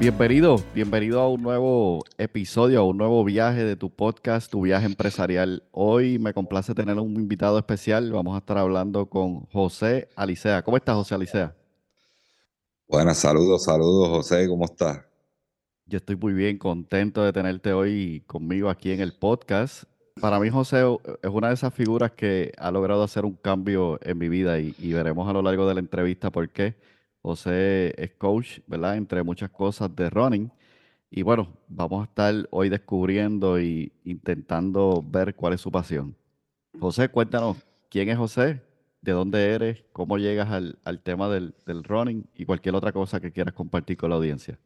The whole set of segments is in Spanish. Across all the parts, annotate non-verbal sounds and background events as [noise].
Bienvenido, bienvenido a un nuevo episodio, a un nuevo viaje de tu podcast, tu viaje empresarial. Hoy me complace tener un invitado especial. Vamos a estar hablando con José Alicea. ¿Cómo estás, José Alicea? Buenas, saludos, saludos, José. ¿Cómo estás? Yo estoy muy bien, contento de tenerte hoy conmigo aquí en el podcast. Para mí, José es una de esas figuras que ha logrado hacer un cambio en mi vida y, y veremos a lo largo de la entrevista por qué. José es coach, ¿verdad? Entre muchas cosas de running. Y bueno, vamos a estar hoy descubriendo y intentando ver cuál es su pasión. José, cuéntanos, ¿quién es José? ¿De dónde eres? ¿Cómo llegas al, tema del, running? Y cualquier otra cosa que quieras compartir con la audiencia.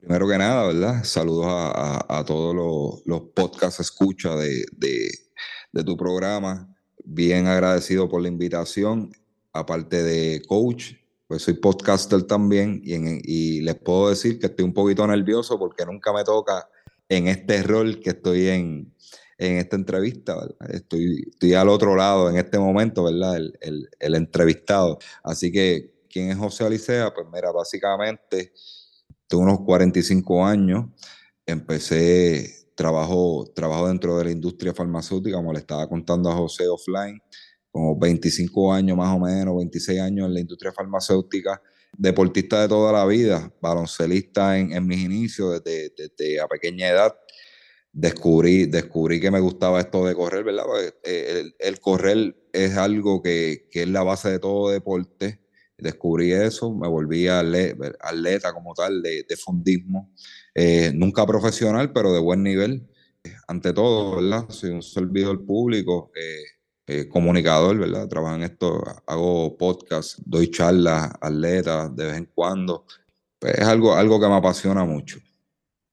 Primero que nada, ¿verdad? Saludos a, todos los, los podcasts escucha de, de tu programa. Bien agradecido por la invitación. Aparte de coach, pues soy podcaster también y, les puedo decir que estoy un poquito nervioso porque nunca me toca en este rol que estoy en, en esta entrevista, Estoy, estoy al otro lado en este momento, ¿verdad? El, el, entrevistado. Así que, ¿quién es José Alicea? Pues mira, básicamente, tengo unos 45 años, empecé, trabajo, trabajo dentro de la industria farmacéutica, como le estaba contando a José offline, como 25 años más o menos, 26 años en la industria farmacéutica, deportista de toda la vida, baloncelista en, mis inicios desde, desde, a pequeña edad. Descubrí, descubrí que me gustaba esto de correr, ¿verdad? Eh, el, correr es algo que, que, es la base de todo deporte. Descubrí eso, me volví atleta, como tal de, de fundismo. Eh, nunca profesional, pero de buen nivel. Ante todo, ¿verdad? Soy un servidor público. Eh, eh, comunicador, ¿verdad? Trabajo en esto, hago podcast, doy charlas, atletas de vez en cuando. Pues es algo, algo que me apasiona mucho.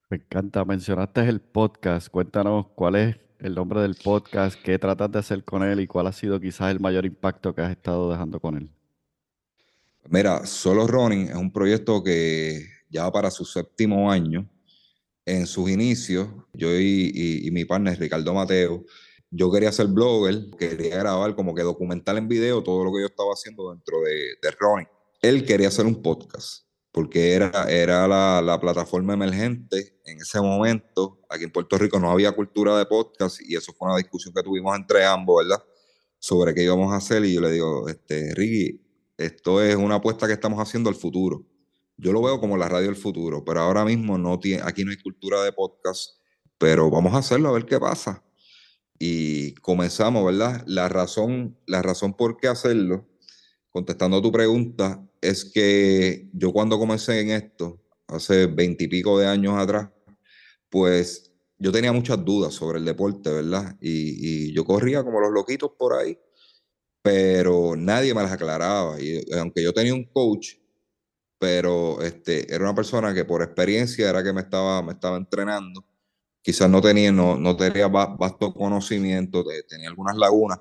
Me encanta. Mencionaste el podcast. Cuéntanos cuál es el nombre del podcast, qué tratas de hacer con él y cuál ha sido quizás el mayor impacto que has estado dejando con él. Mira, Solo Running es un proyecto que ya para su séptimo año. En sus inicios, yo y, y mi partner Ricardo Mateo, yo quería ser blogger, quería grabar como que documental en video todo lo que yo estaba haciendo dentro de, de. Él quería hacer un podcast, porque era, era la, la, plataforma emergente en ese momento. Aquí en Puerto Rico no había cultura de podcast y eso fue una discusión que tuvimos entre ambos, ¿verdad? Sobre qué íbamos a hacer y yo le digo, este, Ricky, esto es una apuesta que estamos haciendo al futuro. Yo lo veo como la radio del futuro, pero ahora mismo no tiene, aquí no hay cultura de podcast, pero vamos a hacerlo a ver qué pasa y comenzamos, ¿verdad? La razón, la razón por qué hacerlo, contestando tu pregunta, es que yo cuando comencé en esto, hace veintipico de años atrás, pues yo tenía muchas dudas sobre el deporte, ¿verdad? Y, yo corría como los loquitos por ahí, pero nadie me las aclaraba. Y aunque yo tenía un coach, pero este, era una persona que por experiencia era que me estaba, me estaba entrenando quizás no tenía, no, no tenía vasto conocimiento, tenía algunas lagunas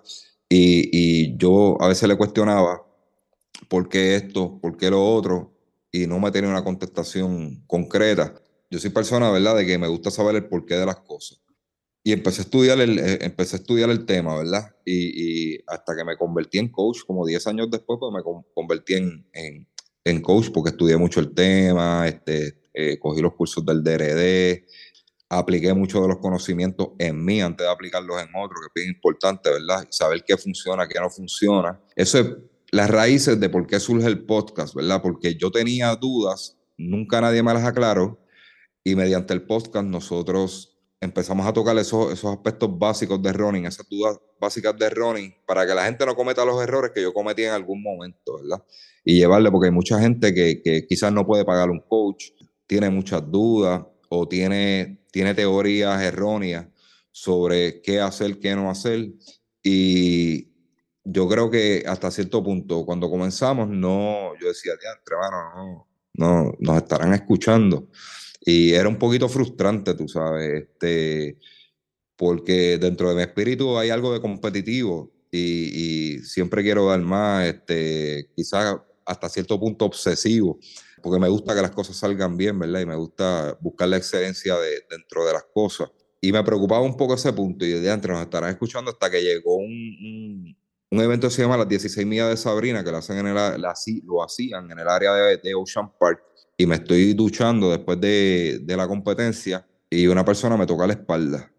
y, y, yo a veces le cuestionaba por qué esto, por qué lo otro y no me tenía una contestación concreta. Yo soy persona, ¿verdad?, de que me gusta saber el porqué de las cosas. Y empecé a estudiar el, eh, empecé a estudiar el tema, ¿verdad? Y, y hasta que me convertí en coach, como 10 años después, pues me convertí en, en, en coach porque estudié mucho el tema, este, eh, cogí los cursos del DRD, apliqué muchos de los conocimientos en mí antes de aplicarlos en otros, que es bien importante, ¿verdad? Saber qué funciona, qué no funciona. Eso es las raíces de por qué surge el podcast, ¿verdad? Porque yo tenía dudas, nunca nadie me las aclaró, y mediante el podcast nosotros empezamos a tocar esos, esos aspectos básicos de running, esas dudas básicas de running, para que la gente no cometa los errores que yo cometí en algún momento, ¿verdad? Y llevarle, porque hay mucha gente que, que quizás no puede pagar un coach, tiene muchas dudas o tiene, tiene teorías erróneas sobre qué hacer, qué no hacer. Y yo creo que hasta cierto punto, cuando comenzamos, no, yo decía, hermano, no, no, nos estarán escuchando. Y era un poquito frustrante, tú sabes, este, porque dentro de mi espíritu hay algo de competitivo y, siempre quiero dar más, este, quizás hasta cierto punto obsesivo, porque me gusta que las cosas salgan bien, ¿verdad? Y me gusta buscar la excelencia de, dentro de las cosas. Y me preocupaba un poco ese punto y de antes nos estarán escuchando hasta que llegó un, un, evento que se llama Las 16 millas de Sabrina, que lo, hacen en el, lo hacían en el área de, Ocean Park y me estoy duchando después de, de, la competencia y una persona me toca la espalda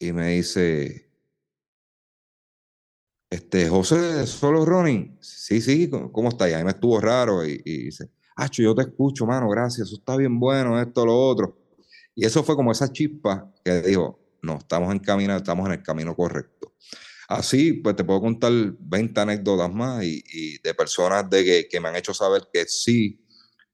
y me dice, este, José, solo running. Sí, sí, ¿cómo está? Y ahí me estuvo raro y, y dice, Acho, yo te escucho, mano, gracias, eso está bien bueno, esto, lo otro. Y eso fue como esa chispa que dijo, no, estamos en camino, estamos en el camino correcto. Así, pues te puedo contar 20 anécdotas más y, y de personas de que, que, me han hecho saber que sí,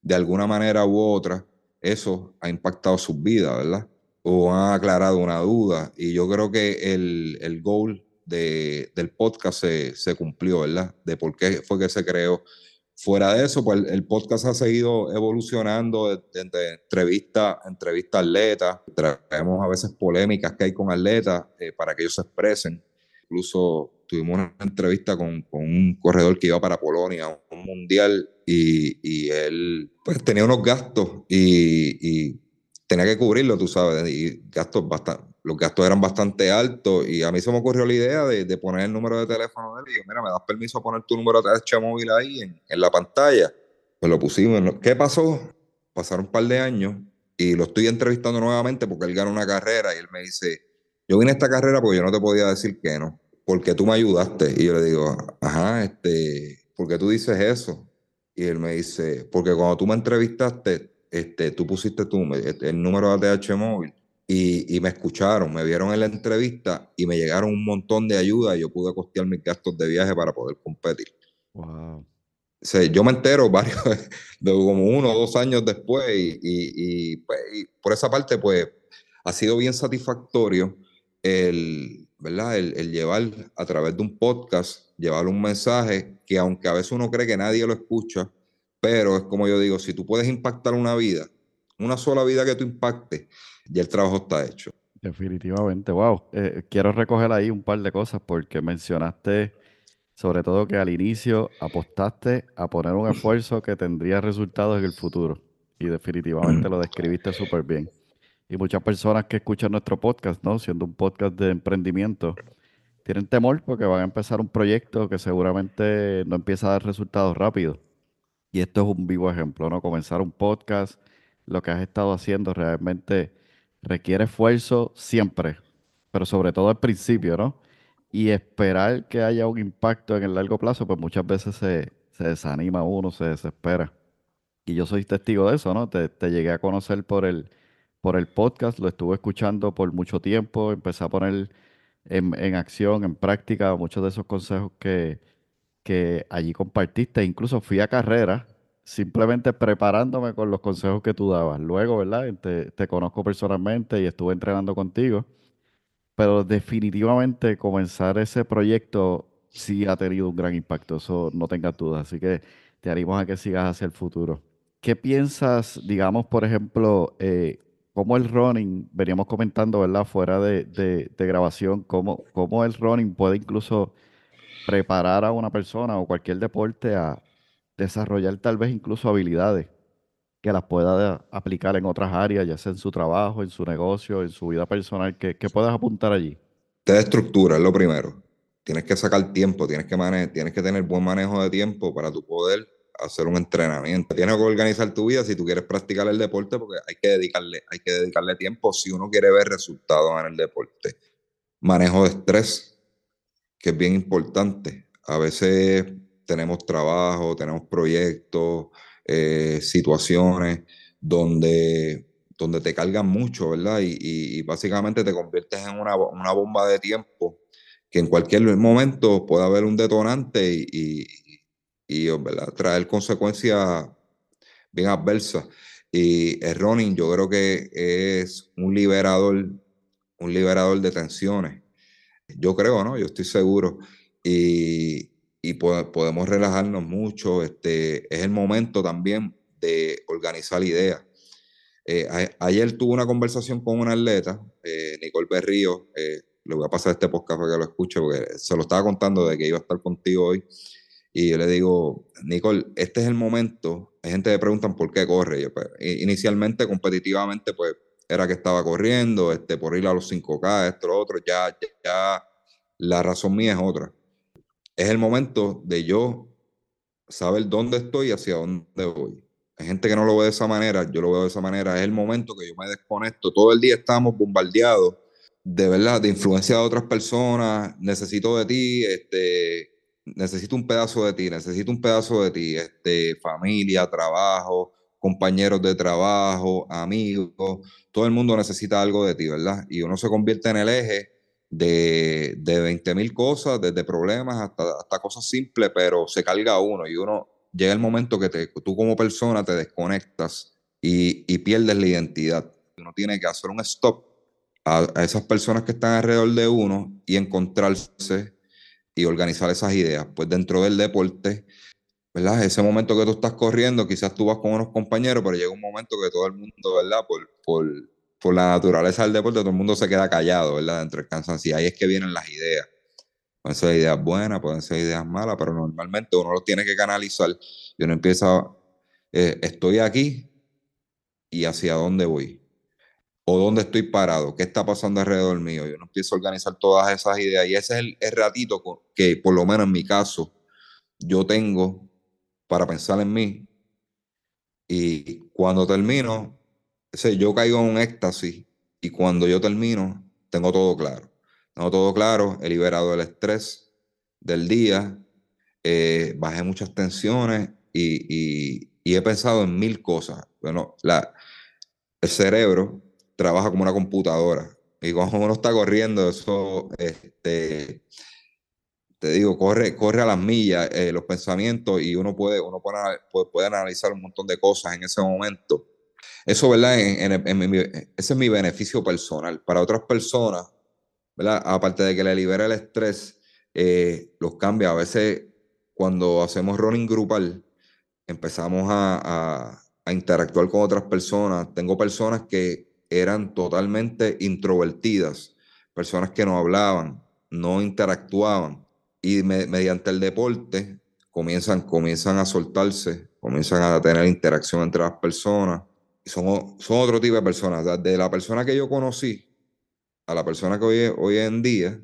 de alguna manera u otra, eso ha impactado sus vidas, ¿verdad? O han aclarado una duda. Y yo creo que el, el goal de, del podcast se, se, cumplió, ¿verdad? De por qué fue que se creó. Fuera de eso, pues el, podcast ha seguido evolucionando de, entrevista entrevista a atletas. Traemos a veces polémicas que hay con atletas eh, para que ellos se expresen. Incluso tuvimos una entrevista con, un corredor que iba para Polonia, un mundial, y, y él pues tenía unos gastos y, y, tenía que cubrirlo, tú sabes, y gastos bastante, los gastos eran bastante altos y a mí se me ocurrió la idea de, poner el número de teléfono de él y dije, mira, ¿me das permiso a poner tu número de TH móvil ahí en, en la pantalla? Pues lo pusimos. ¿Qué pasó? Pasaron un par de años y lo estoy entrevistando nuevamente porque él ganó una carrera y él me dice, yo vine a esta carrera porque yo no te podía decir que no porque tú me ayudaste. Y yo le digo, ajá, este, ¿por qué tú dices eso? Y él me dice, porque cuando tú me entrevistaste, este, tú pusiste tu, el número de ATH móvil y, y, me escucharon, me vieron en la entrevista y me llegaron un montón de ayuda y yo pude costear mis gastos de viaje para poder competir. Wow. O sea, yo me entero [laughs] varios, de como uno o dos años después y, y, pues, y por esa parte, pues, ha sido bien satisfactorio el, ¿verdad? El, llevar a través de un podcast, llevar un mensaje que aunque a veces uno cree que nadie lo escucha, pero es como yo digo, si tú puedes impactar una vida, una sola vida que tú impactes, ya el trabajo está hecho. Definitivamente, wow. Eh, quiero recoger ahí un par de cosas porque mencionaste sobre todo que al inicio apostaste a poner un esfuerzo que tendría resultados en el futuro y definitivamente lo describiste súper bien y muchas personas que escuchan nuestro podcast, ¿no? Siendo un podcast de emprendimiento, tienen temor porque van a empezar un proyecto que seguramente no empieza a dar resultados rápidos. Y esto es un vivo ejemplo, ¿no? Comenzar un podcast, lo que has estado haciendo realmente requiere esfuerzo siempre, pero sobre todo al principio, ¿no? Y esperar que haya un impacto en el largo plazo, pues muchas veces se, se desanima uno, se desespera. Y yo soy testigo de eso, ¿no? Te, te llegué a conocer por el, por el podcast, lo estuve escuchando por mucho tiempo, empecé a poner en, acción, en práctica, muchos de esos consejos que, que allí compartiste. Incluso fui a carrera simplemente preparándome con los consejos que tú dabas. Luego, ¿verdad? Te, te conozco personalmente y estuve entrenando contigo. Pero definitivamente comenzar ese proyecto sí ha tenido un gran impacto, eso no tengas dudas. Así que te animo a que sigas hacia el futuro. ¿Qué piensas, digamos, por ejemplo, eh, cómo el running, veníamos comentando, ¿verdad? Fuera de, grabación, cómo, cómo, el running puede incluso preparar a una persona o cualquier deporte a desarrollar tal vez incluso habilidades que las pueda aplicar en otras áreas, ya sea en su trabajo, en su negocio, en su vida personal, que, que puedas apuntar allí. Te estructura, es lo primero. Tienes que sacar tiempo, tienes que, tienes que tener buen manejo de tiempo para tu poder hacer un entrenamiento. Tienes que organizar tu vida si tú quieres practicar el deporte porque hay que dedicarle, hay que dedicarle tiempo si uno quiere ver resultados en el deporte. Manejo de estrés, que es bien importante. A veces tenemos trabajo, tenemos proyectos, eh, situaciones donde donde te cargan mucho, ¿verdad? Y, básicamente te conviertes en una, una, bomba de tiempo que en cualquier momento puede haber un detonante y, y traer consecuencias bien adversas. Y el running yo creo que es un liberador, un liberador de tensiones. Yo creo, ¿no? Yo estoy seguro. Y, y podemos relajarnos mucho. Este, es el momento también de organizar ideas. Eh, ayer tuve una conversación con una atleta, eh, Nicole Berrío, eh, le voy a pasar este podcast para que lo escuche, porque se lo estaba contando de que iba a estar contigo hoy. Y yo le digo, Nicole, este es el momento. Hay gente que preguntan por qué corre. Yo, pues, inicialmente, competitivamente, pues era que estaba corriendo, este, por ir a los 5K, esto, lo otro. Ya, ya, la razón mía es otra. Es el momento de yo saber dónde estoy y hacia dónde voy. Hay gente que no lo ve de esa manera, yo lo veo de esa manera. Es el momento que yo me desconecto. Todo el día estamos bombardeados de verdad, de influencia de otras personas. Necesito de ti, este, necesito un pedazo de ti, necesito un pedazo de ti, este, familia, trabajo, compañeros de trabajo, amigos. Todo el mundo necesita algo de ti, ¿verdad? Y uno se convierte en el eje de, de 20 mil cosas, desde problemas hasta, hasta cosas simples, pero se carga uno y uno llega el momento que te, tú como persona te desconectas y, y, pierdes la identidad. Uno tiene que hacer un stop a, a, esas personas que están alrededor de uno y encontrarse y organizar esas ideas. Pues dentro del deporte, ¿verdad? Ese momento que tú estás corriendo, quizás tú vas con unos compañeros, pero llega un momento que todo el mundo, ¿verdad? Por, por, por la naturaleza del deporte, todo el mundo se queda callado, ¿verdad? Dentro del cansancio. Ahí es que vienen las ideas. Pueden ser ideas buenas, pueden ser ideas malas, pero normalmente uno lo tiene que canalizar y uno empieza, eh, estoy aquí y hacia dónde voy. O dónde estoy parado, qué está pasando alrededor mío. Yo no empiezo a organizar todas esas ideas y ese es el, ratito que, por lo menos en mi caso, yo tengo para pensar en mí. Y cuando termino, yo caigo en un éxtasis y cuando yo termino, tengo todo claro. No todo claro, he liberado el estrés del día, eh, bajé muchas tensiones y, he pensado en mil cosas. Bueno, la, el cerebro trabaja como una computadora y cuando uno está corriendo, eso, este, te digo, corre, corre a las millas eh, los pensamientos y uno puede, uno puede, puede, analizar un montón de cosas en ese momento. Eso, ¿verdad? ese es mi beneficio personal. Para otras personas, Aparte de que le libera el estrés, eh, los cambia. A veces cuando hacemos running grupal, empezamos a, interactuar con otras personas. Tengo personas que eran totalmente introvertidas, personas que no hablaban, no interactuaban y mediante el deporte comienzan, comienzan a soltarse, comienzan a tener interacción entre las personas. Son, son otro tipo de personas. De la persona que yo conocí, a la persona que hoy, hoy en día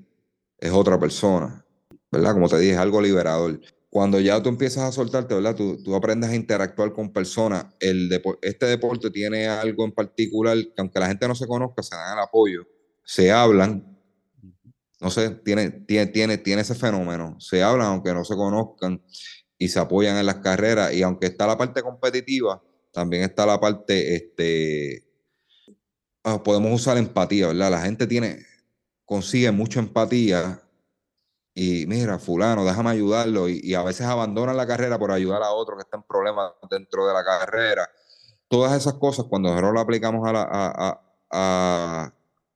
es otra persona, ¿verdad? Como te dije, es algo liberador. Cuando ya tú empiezas a soltarte, ¿verdad? Tú, tú aprendes a interactuar con personas. El este deporte tiene algo en particular que aunque la gente no se conozca, se dan el apoyo, se hablan, no sé, tiene, tiene, tiene, tiene ese fenómeno. Se hablan aunque no se conozcan y se apoyan en las carreras. Y aunque está la parte competitiva, también está la parte este, Ah, podemos usar empatía, ¿verdad? La gente tiene, consigue mucha empatía y mira, fulano, déjame ayudarlo y, a veces abandonan la carrera por ayudar a otro que está en problemas dentro de la carrera. Todas esas cosas, cuando nosotros lo aplicamos a la, a,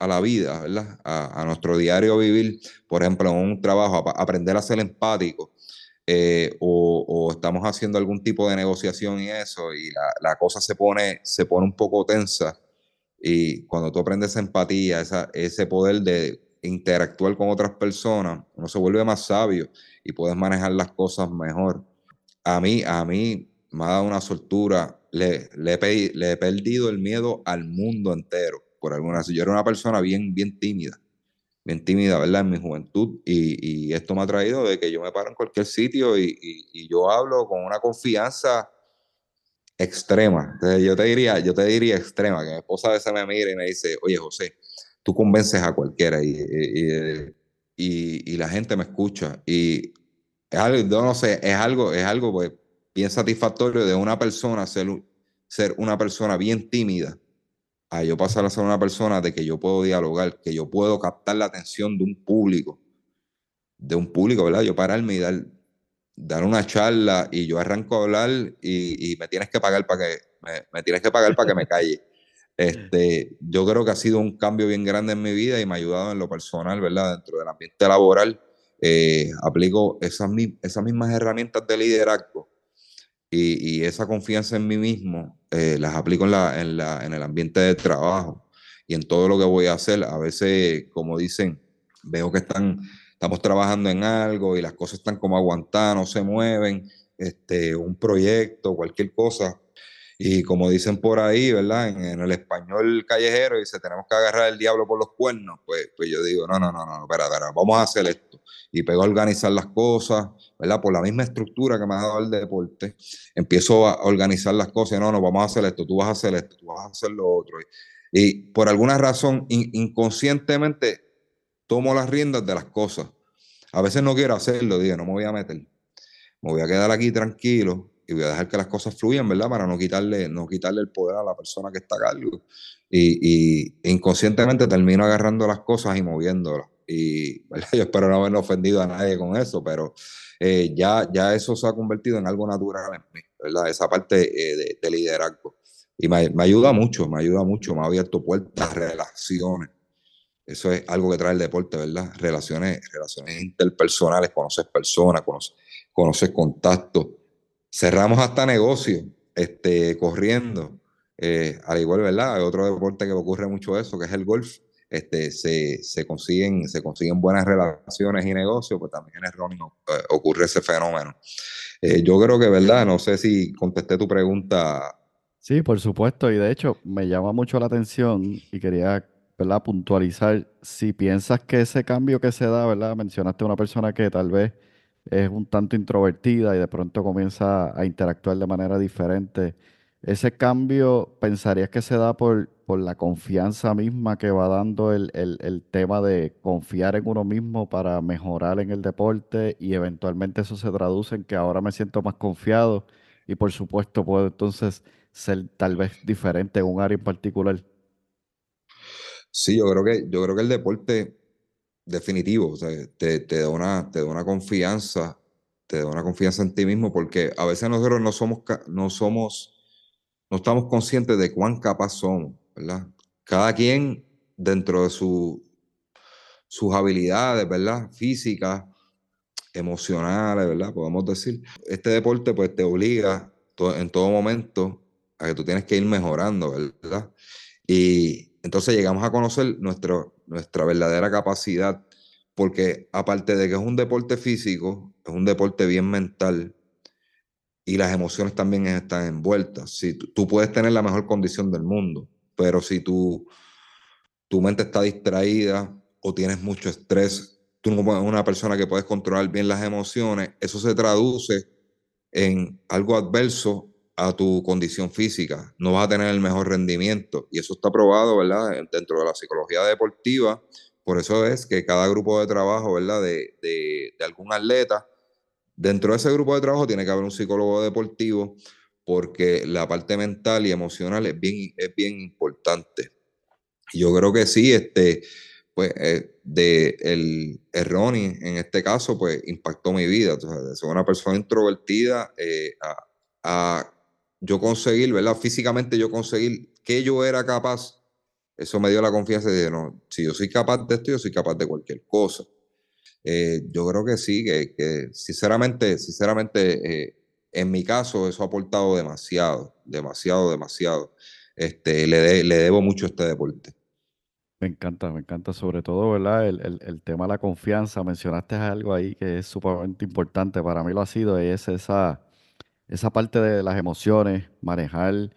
la vida, ¿verdad? A, nuestro diario vivir, por ejemplo, en un trabajo, aprender a ser empático, eh, o, o, estamos haciendo algún tipo de negociación y eso, y la, la cosa se pone, se pone un poco tensa y cuando tú aprendes empatía, esa, ese poder de interactuar con otras personas, uno se vuelve más sabio y puedes manejar las cosas mejor. A mí, a mí me ha dado una soltura. Le, le, le he perdido el miedo al mundo entero. Por alguna Yo era una persona bien, bien tímida, bien tímida, ¿verdad? En mi juventud. Y, y esto me ha traído de que yo me paro en cualquier sitio y, y, yo hablo con una confianza extrema. Entonces yo te diría, yo te diría extrema, que mi esposa a veces me mira y me dice, oye José, tú convences a cualquiera y, la gente me escucha. Y es algo, no sé, es algo, es algo pues, bien satisfactorio de una persona ser, ser una persona bien tímida a yo pasar a ser una persona de que yo puedo dialogar, que yo puedo captar la atención de un público, de un público, ¿verdad? Yo pararme y dar, dar una charla y yo arranco a hablar y, me tienes que pagar para que me, tienes que pagar para que me calle. [laughs] Este, yo creo que ha sido un cambio bien grande en mi vida y me ha ayudado en lo personal, ¿verdad? Dentro del ambiente laboral, eh, aplico esas, esas mismas herramientas de liderazgo y, esa confianza en mí mismo eh, las aplico en, la, en, la, en el ambiente de trabajo y en todo lo que voy a hacer. A veces, como dicen, veo que están, estamos trabajando en algo y las cosas están como aguantadas, no se mueven, este, un proyecto, cualquier cosa. Y como dicen por ahí, ¿verdad? En, el español callejero, dice, tenemos que agarrar el diablo por los cuernos. Pues, pues yo digo, no, no, no, no, espera, espera, vamos a hacer esto. Y pego a organizar las cosas, ¿verdad? Por la misma estructura que me ha dado el deporte, empiezo a organizar las cosas. No, no, vamos a hacer esto, tú vas a hacer esto, tú vas a hacer lo otro. Y, por alguna razón, inconscientemente, tomo las riendas de las cosas. A veces no quiero hacerlo, digo, no me voy a meter. Me voy a quedar aquí tranquilo y voy a dejar que las cosas fluyan, ¿verdad? Para no quitarle, no quitarle el poder a la persona que está a cargo. Y, inconscientemente termino agarrando las cosas y moviéndolas. Y [laughs] yo espero no haber ofendido a nadie con eso, pero eh, ya, ya eso se ha convertido en algo natural en mí, ¿verdad? Esa parte eh, de, liderazgo. Y me, me, ayuda mucho, me ayuda mucho, me ha abierto puertas, relaciones. Eso es algo que trae el deporte, ¿verdad? Relaciones, relaciones interpersonales, conoces personas, conoces contactos. Cerramos hasta negocios, este, corriendo. Eh, al igual, ¿verdad? Hay otro deporte que ocurre mucho eso, que es el golf este, se, se, consiguen, se consiguen buenas relaciones y negocios, pues también en el running eh, ocurre ese fenómeno. Eh, yo creo que, ¿verdad? No sé si contesté tu pregunta. Sí, por supuesto, y de hecho me llama mucho la atención y quería, ¿verdad? Puntualizar si piensas que ese cambio que se da, ¿verdad? Mencionaste a una persona que tal vez es un tanto introvertida y de pronto comienza a interactuar de manera diferente ese cambio, ¿pensarías que se da por, por la confianza misma que va dando el, tema de confiar en uno mismo para mejorar en el deporte y eventualmente eso se traduce en que ahora me siento más confiado y por supuesto puedo entonces ser tal vez diferente en un área en particular? Sí, yo creo que, yo creo que el deporte definitivo, te, te, da una, te da una confianza, te da una confianza en ti mismo porque a veces nosotros no somos, no somos no estamos conscientes de cuán capaz somos, ¿verdad? Cada quien dentro de su, sus habilidades, ¿verdad? Físicas, emocionales, ¿verdad? Podemos decir. Este deporte pues te obliga en todo momento a que tú tienes que ir mejorando, ¿verdad? Y entonces llegamos a conocer nuestro, nuestra verdadera capacidad, porque aparte de que es un deporte físico, es un deporte bien mental, y las emociones también están envueltas. Si tú, puedes tener la mejor condición del mundo, pero si tu, tu mente está distraída o tienes mucho estrés, tú no eres una persona que puedes controlar bien las emociones, eso se traduce en algo adverso a tu condición física. No vas a tener el mejor rendimiento y eso está probado, ¿verdad? Dentro de la psicología deportiva. Por eso es que cada grupo de trabajo, ¿verdad? De, de, algún atleta Dentro de ese grupo de trabajo tiene que haber un psicólogo deportivo porque la parte mental y emocional es bien, es bien importante. Yo creo que sí, este, pues, eh, de el, Ronnie, en este caso, pues, impactó mi vida. De ser una persona introvertida eh, a, yo conseguir, ¿verdad? Físicamente yo conseguir que yo era capaz, eso me dio la confianza de, no, si yo soy capaz de esto, yo soy capaz de cualquier cosa. Eh, yo creo que sí, que, sinceramente, sinceramente, eh, en mi caso eso ha aportado demasiado, demasiado, demasiado. Este, le, le debo mucho a este deporte. Me encanta, me encanta sobre todo, ¿verdad? El, tema de la confianza. Mencionaste algo ahí que es sumamente importante. Para mí lo ha sido, es esa, esa parte de las emociones, manejar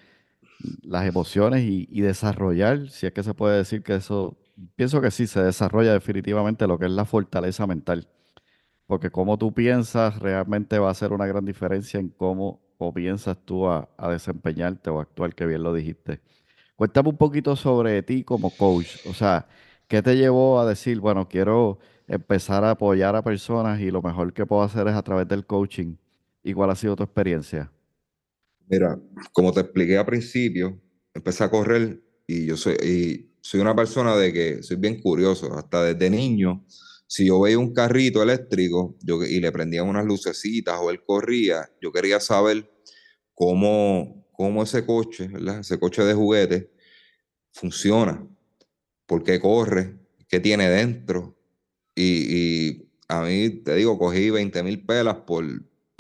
las emociones y, desarrollar, si es que se puede decir que eso pienso que sí, se desarrolla definitivamente lo que es la fortaleza mental. Porque cómo tú piensas realmente va a ser una gran diferencia en cómo comienzas tú a, desempeñarte o actuar, que bien lo dijiste. Cuéntame un poquito sobre ti como coach. O sea, ¿qué te llevó a decir, bueno, quiero empezar a apoyar a personas y lo mejor que puedo hacer es a través del coaching? ¿Y cuál ha sido tu experiencia? Mira, como te expliqué al principio, empecé a correr y yo soy, y soy una persona de que soy bien curioso, hasta desde niño, si yo veía un carrito eléctrico yo, y le prendían unas lucecitas o él corría, yo quería saber cómo, cómo ese coche, ese coche de juguete, funciona, por qué corre, qué tiene dentro. Y, a mí, te digo, cogí 20 mil pelas por,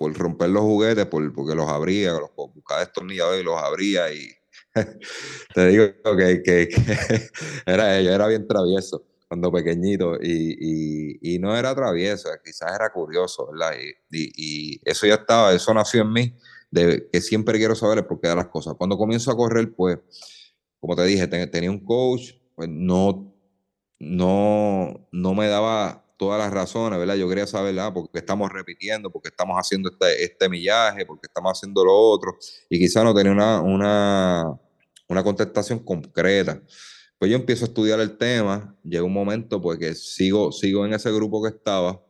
por romper los juguetes, por, porque los abría, los, buscaba destornilladores y los abría y [laughs] te digo que, que, [laughs] era, yo era bien travieso cuando pequeñito y, y, no era travieso, quizás era curioso, ¿verdad? Y, y, eso ya estaba, eso nació en mí, que siempre quiero saber el porqué de las cosas. Cuando comienzo a correr, pues, como te dije, tenía un coach, pues no, no, no me daba todas las razones, ¿verdad? Yo quería saber, ¿verdad? Porque estamos repitiendo, porque estamos haciendo este, este millaje, porque estamos haciendo lo otro, y quizá no tenía una, una, una contestación concreta. Pues yo empiezo a estudiar el tema, llega un momento pues que sigo, sigo en ese grupo que estaba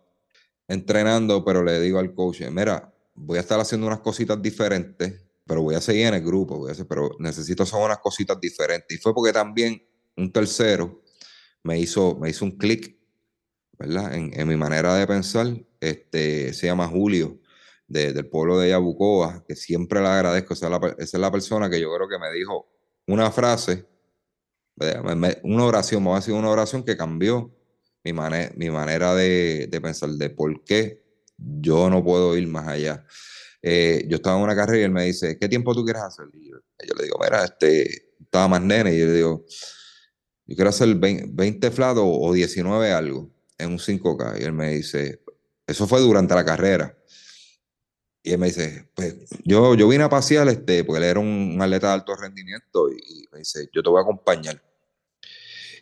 entrenando, pero le digo al coach, mira, voy a estar haciendo unas cositas diferentes, pero voy a seguir en el grupo, voy a hacer, pero necesito hacer unas cositas diferentes. Y fue porque también un tercero me hizo, me hizo un clic En, mi manera de pensar, este, se llama Julio, del pueblo de Yabucoa, que siempre le agradezco. Esa es, la, persona que yo creo que me dijo una frase, una oración, me va a decir una oración que cambió mi, mi manera de, pensar, de por qué yo no puedo ir más allá. Eh, yo estaba en una carrera y él me dice, ¿qué tiempo tú quieres hacer? Y yo, le digo, mira, este, estaba más nene, y yo le digo, yo quiero hacer 20, 20 flatos o 19 algo en un 5K. Y él me dice, eso fue durante la carrera. Y él me dice, pues yo, yo vine a pasear, este, porque él era un, atleta de alto rendimiento, y, me dice, yo te voy a acompañar.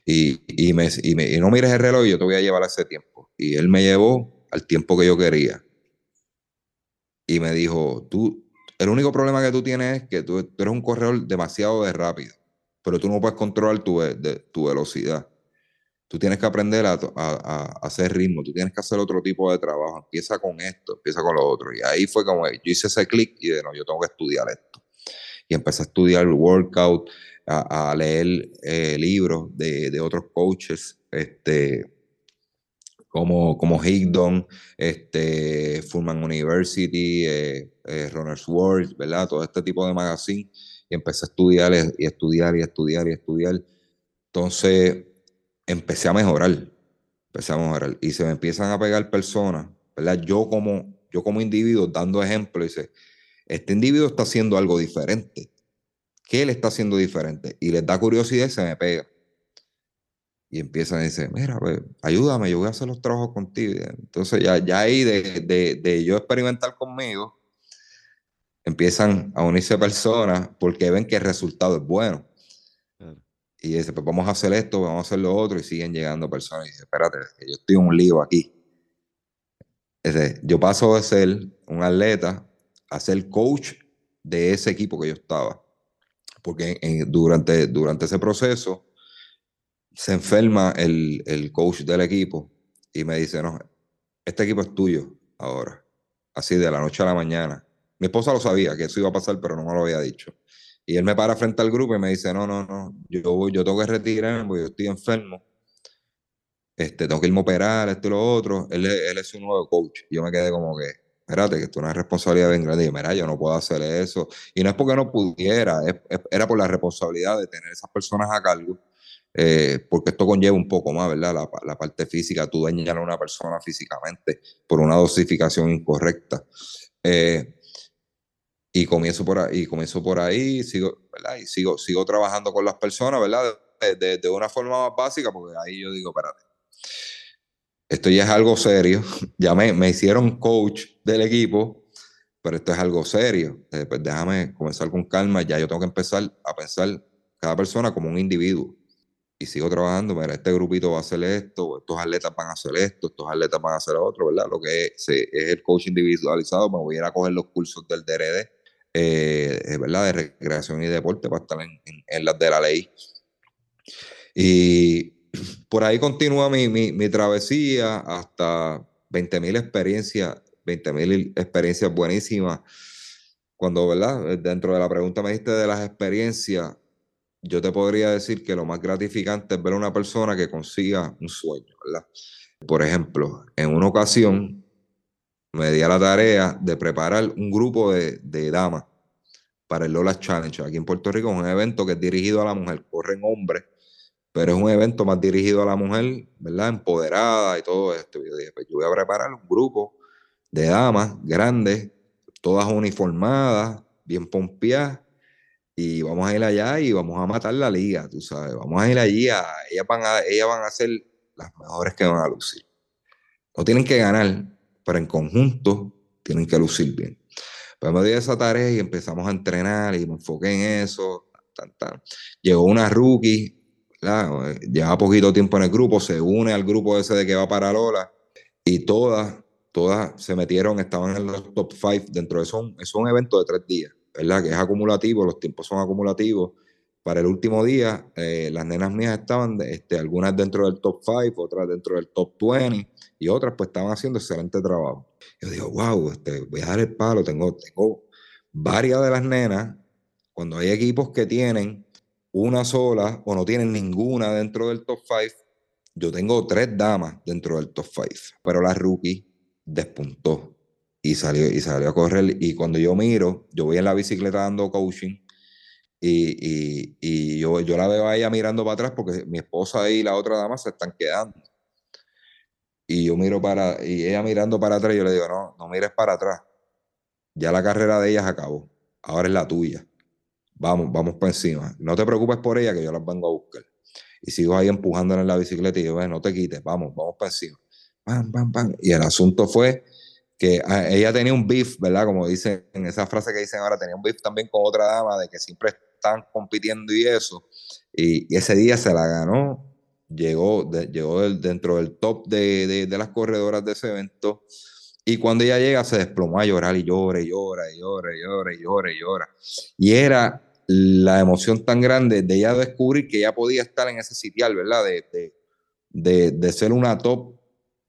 Y, y, me, y, me, y no mires el reloj, yo te voy a llevar a ese tiempo. Y él me llevó al tiempo que yo quería. Y me dijo, tú, el único problema que tú tienes es que tú, tú eres un corredor demasiado de rápido, pero tú no puedes controlar tu, de, tu velocidad. Tú tienes que aprender a, hacer ritmo, tú tienes que hacer otro tipo de trabajo. Empieza con esto, empieza con lo otro. Y ahí fue como yo hice ese clic y de no, yo tengo que estudiar esto. Y empecé a estudiar workout, a, leer eh, libros de, otros coaches, este, como, como Higdon, este, Fullman University, eh, eh, Runner's World, ¿verdad? Todo este tipo de magazine. Y empecé a estudiar y estudiar y estudiar y estudiar. Entonces, empecé a mejorar, empecé a mejorar y se me empiezan a pegar personas, ¿verdad? Yo como, yo como individuo dando ejemplo, dice, este individuo está haciendo algo diferente. ¿Qué él está haciendo diferente? Y les da curiosidad y se me pega. Y empiezan a decir, mira, ayúdame, yo voy a hacer los trabajos contigo. Entonces ya, ya ahí de, de, de yo experimentar conmigo, empiezan a unirse personas porque ven que el resultado es bueno. Y dice, pues vamos a hacer esto, vamos a hacer lo otro, y siguen llegando personas y dice, espérate, yo estoy en un lío aquí. yo paso de ser un atleta a ser coach de ese equipo que yo estaba. Porque durante, durante ese proceso se enferma el, el coach del equipo y me dice, no, este equipo es tuyo ahora. Así de la noche a la mañana. Mi esposa lo sabía que eso iba a pasar, pero no me lo había dicho. Y él me para frente al grupo y me dice, no, no, no, yo, yo tengo que retirarme porque estoy enfermo. Este, tengo que irme a operar, esto y lo otro. Él, él es un nuevo coach. Yo me quedé como que, espérate, que esto es una responsabilidad bien grande. Y mira, yo no puedo hacer eso. Y no es porque no pudiera, era por la responsabilidad de tener esas personas a cargo. Eh, porque esto conlleva un poco más, ¿verdad? La, la parte física, tú dañar a una persona físicamente por una dosificación incorrecta. Eh, y comienzo por ahí, y comienzo por ahí, sigo. Y sigo, sigo trabajando con las personas, ¿verdad? De, de, una forma más básica, porque ahí yo digo, espérate, esto ya es algo serio, [laughs] ya me, me hicieron coach del equipo, pero esto es algo serio. Eh, pues déjame comenzar con calma, ya yo tengo que empezar a pensar cada persona como un individuo. Y sigo trabajando, mira, este grupito va a hacer esto, estos atletas van a hacer esto, estos atletas van a hacer otro, ¿verdad? Lo que es, es el coach individualizado, me voy a ir a coger los cursos del DRD eh, ¿verdad? de recreación y deporte para estar en, las de la ley. Y por ahí continúa mi, mi, travesía hasta 20.000 experiencias, 20.000 experiencias buenísimas. Cuando, ¿verdad? Dentro de la pregunta me diste de las experiencias, yo te podría decir que lo más gratificante es ver a una persona que consiga un sueño, ¿verdad? Por ejemplo, en una ocasión me di a la tarea de preparar un grupo de, de damas para el Lola Challenge. Aquí en Puerto Rico es un evento que es dirigido a la mujer, corren hombres, pero es un evento más dirigido a la mujer, ¿verdad? Empoderada y todo esto. Yo dije, pues yo voy a preparar un grupo de damas grandes, todas uniformadas, bien pompeadas, y vamos a ir allá y vamos a matar la liga, tú sabes. Vamos a ir allí, a, ellas, van a, ellas van a ser las mejores que van a lucir. No tienen que ganar, pero en conjunto tienen que lucir bien. Pues me di esa tarea y empezamos a entrenar y me enfoqué en eso. Llegó una rookie, lleva poquito tiempo en el grupo, se une al grupo ese de que va para Lola y todas, todas se metieron, estaban en los top five dentro de eso. Es un evento de tres días, ¿verdad? Que es acumulativo, los tiempos son acumulativos. Para el último día, eh, las nenas mías estaban, este, algunas dentro del top five, otras dentro del top 20 y otras pues estaban haciendo excelente trabajo. Yo digo, wow, este, voy a dar el palo. Tengo, tengo varias de las nenas, cuando hay equipos que tienen una sola o no tienen ninguna dentro del top 5, yo tengo tres damas dentro del top 5. Pero la rookie despuntó y salió, y salió a correr. Y cuando yo miro, yo voy en la bicicleta dando coaching. Y, y, yo, yo la veo a ella mirando para atrás porque mi esposa y la otra dama se están quedando. Y yo miro para, y ella mirando para atrás, yo le digo, no, no mires para atrás. Ya la carrera de ellas acabó. Ahora es la tuya. Vamos, vamos para encima. No te preocupes por ella, que yo las vengo a buscar. Y sigo ahí empujándola en la bicicleta y yo, no te quites, vamos, vamos para encima. Pam, pam, pam. Y el asunto fue que ah, ella tenía un beef, ¿verdad? Como dicen en esa frase que dicen ahora, tenía un beef también con otra dama de que siempre están compitiendo y eso. Y ese día se la ganó llegó, llegó dentro del top de, las corredoras de ese evento. Y cuando ella llega, se desplomó a llorar y llora, y llora, y llora, y llora, y llora, y llora. Y era la emoción tan grande de ella descubrir que ella podía estar en ese sitial, ¿verdad? De, de, de, ser una top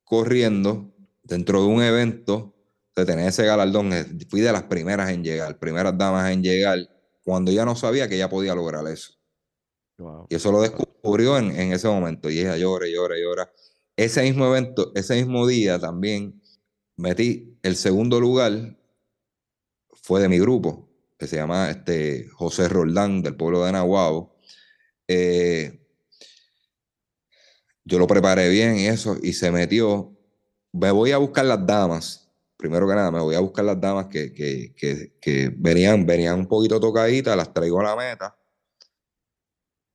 corriendo dentro de un evento, de tener ese galardón. Fui de las primeras en llegar, primeras damas en llegar, cuando ella no sabía que ella podía lograr eso. Y eso lo descubrió en, en, ese momento. Y ella llora, llora, llora. Ese mismo evento, ese mismo día también metí el segundo lugar, fue de mi grupo, que se llama este, José Roldán, del pueblo de Nahuabo. Eh, yo lo preparé bien y eso, y se metió. Me voy a buscar las damas, primero que nada, me voy a buscar las damas que, que, que, que venían, venían un poquito tocaditas, las traigo a la meta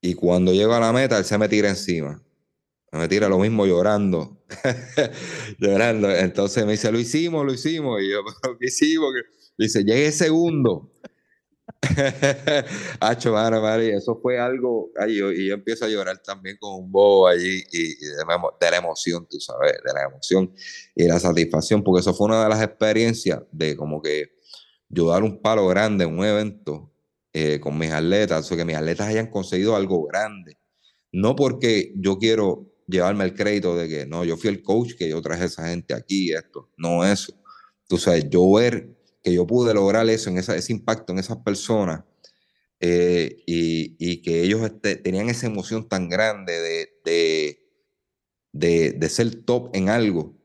y cuando llego a la meta, él se me tira encima. Me tira lo mismo llorando. [laughs] llorando. Entonces me dice, lo hicimos, lo hicimos. Y yo, ¿pero qué hicimos? Dice, llegué segundo. [laughs] Hacho, mano, madre, eso fue algo. y yo empiezo a llorar también con un bobo allí y, de, la emoción, tú sabes, de la emoción y la satisfacción, porque eso fue una de las experiencias de como que yo dar un palo grande en un evento eh, con mis atletas, o que mis atletas hayan conseguido algo grande. No porque yo quiero llevarme el crédito de que no, yo fui el coach que yo traje a esa gente aquí, esto, no eso. Tú sabes, yo ver que yo pude lograr eso, en esa, ese impacto en esas personas eh, y, y, que ellos este, tenían esa emoción tan grande de, de, de, de ser top en algo,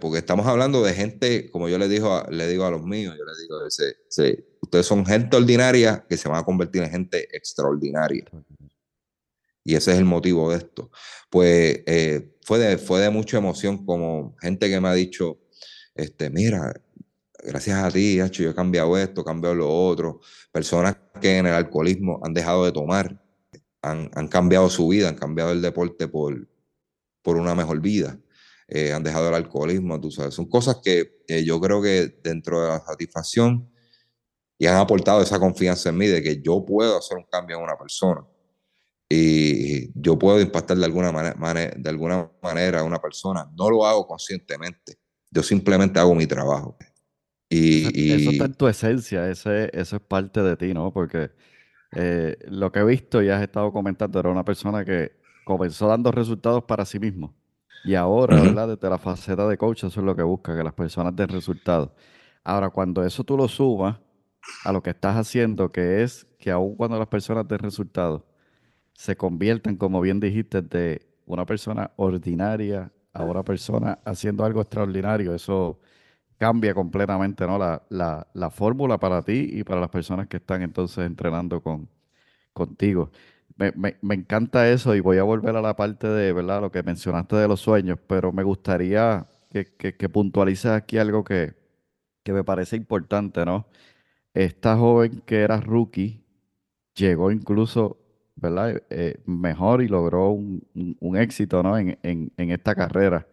porque estamos hablando de gente, como yo le digo a, le digo a los míos, yo les digo, ustedes son gente ordinaria que se van a convertir en gente extraordinaria. Y ese es el motivo de esto. Pues eh, fue, de, fue de mucha emoción como gente que me ha dicho, este, mira, gracias a ti, yo he cambiado esto, he cambiado lo otro. Personas que en el alcoholismo han dejado de tomar, han, han cambiado su vida, han cambiado el deporte por, por una mejor vida. Eh, han dejado el alcoholismo, tú sabes. Son cosas que yo creo que dentro de la satisfacción y han aportado esa confianza en mí de que yo puedo hacer un cambio en una persona y yo puedo impactar de alguna, manera, de alguna manera a una persona. No lo hago conscientemente, yo simplemente hago mi trabajo. Y, eso, está en tu esencia, ese, eso es parte de ti, ¿no? Porque eh, lo que he visto y has estado comentando era una persona que comenzó dando resultados para sí mismo y ahora, ¿verdad? Desde la faceta de coach, eso es lo que busca, que las personas den resultados. Ahora, cuando eso tú lo sumas a lo que estás haciendo, que es que aun cuando las personas den resultados, se convierten, como bien dijiste, de una persona ordinaria a una persona haciendo algo extraordinario. Eso cambia completamente ¿no? la, la, la fórmula para ti y para las personas que están entonces entrenando con, contigo. Me, encanta eso y voy a volver a la parte de, ¿verdad? Lo que mencionaste de los sueños, pero me gustaría que puntualices aquí algo que, que me parece importante, ¿no? Esta joven que era rookie llegó incluso, ¿verdad? Eh, mejor y logró un, éxito, ¿no? En, en, en esta carrera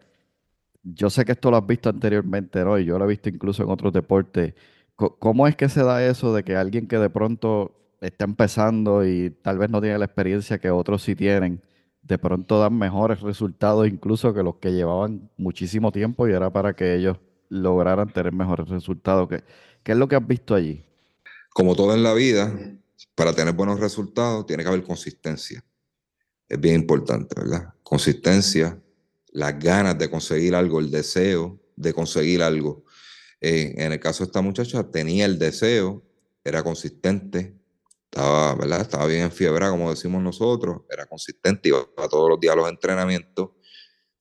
yo sé que esto lo has visto anteriormente, ¿no? Y yo lo he visto incluso en otros deportes. ¿Cómo es que se da eso de que alguien que de pronto está empezando y tal vez no tiene la experiencia que otros sí tienen, de pronto dan mejores resultados incluso que los que llevaban muchísimo tiempo y era para que ellos lograran tener mejores resultados? ¿Qué, qué es lo que has visto allí? Como todo en la vida, para tener buenos resultados tiene que haber consistencia. Es bien importante, ¿verdad? Consistencia, las ganas de conseguir algo, el deseo de conseguir algo. Eh, en el caso de esta muchacha, tenía el deseo, era consistente, estaba, estaba bien en fiebre, como decimos nosotros, era consistente, iba todos los días a los entrenamientos,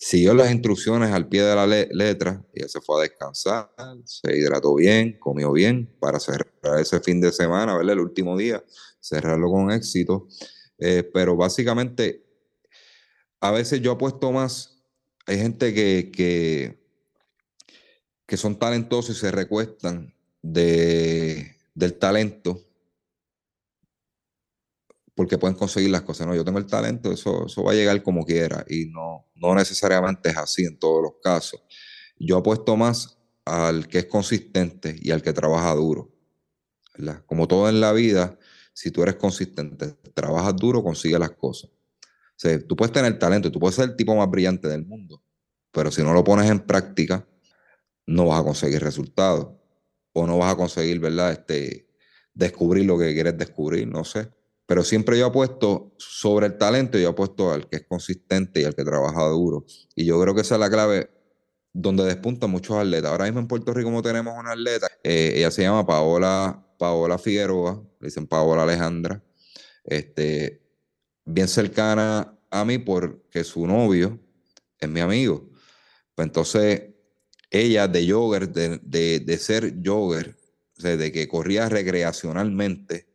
siguió las instrucciones al pie de la letra, ella se fue a descansar, se hidrató bien, comió bien para cerrar ese fin de semana, ¿verdad? el último día, cerrarlo con éxito. Eh, pero básicamente, a veces yo apuesto más hay gente que, que, que son talentosos y se recuestan de, del talento porque pueden conseguir las cosas. No, yo tengo el talento, eso, eso va a llegar como quiera y no, no necesariamente es así en todos los casos. Yo apuesto más al que es consistente y al que trabaja duro. Como todo en la vida, si tú eres consistente, trabajas duro, consigues las cosas tú puedes tener talento, tú puedes ser el tipo más brillante del mundo, pero si no lo pones en práctica, no vas a conseguir resultados o no vas a conseguir, ¿verdad? Este, descubrir lo que quieres descubrir, no sé. Pero siempre yo apuesto sobre el talento, yo apuesto al que es consistente y al que trabaja duro. Y yo creo que esa es la clave donde despuntan muchos atletas. Ahora mismo en Puerto Rico tenemos una atleta, eh, ella se llama Paola, Paola Figueroa, le dicen Paola Alejandra. Este, bien cercana a mí porque su novio es mi amigo. Pues entonces, ella de jogger, de, de, ser jogger, de que corría recreacionalmente,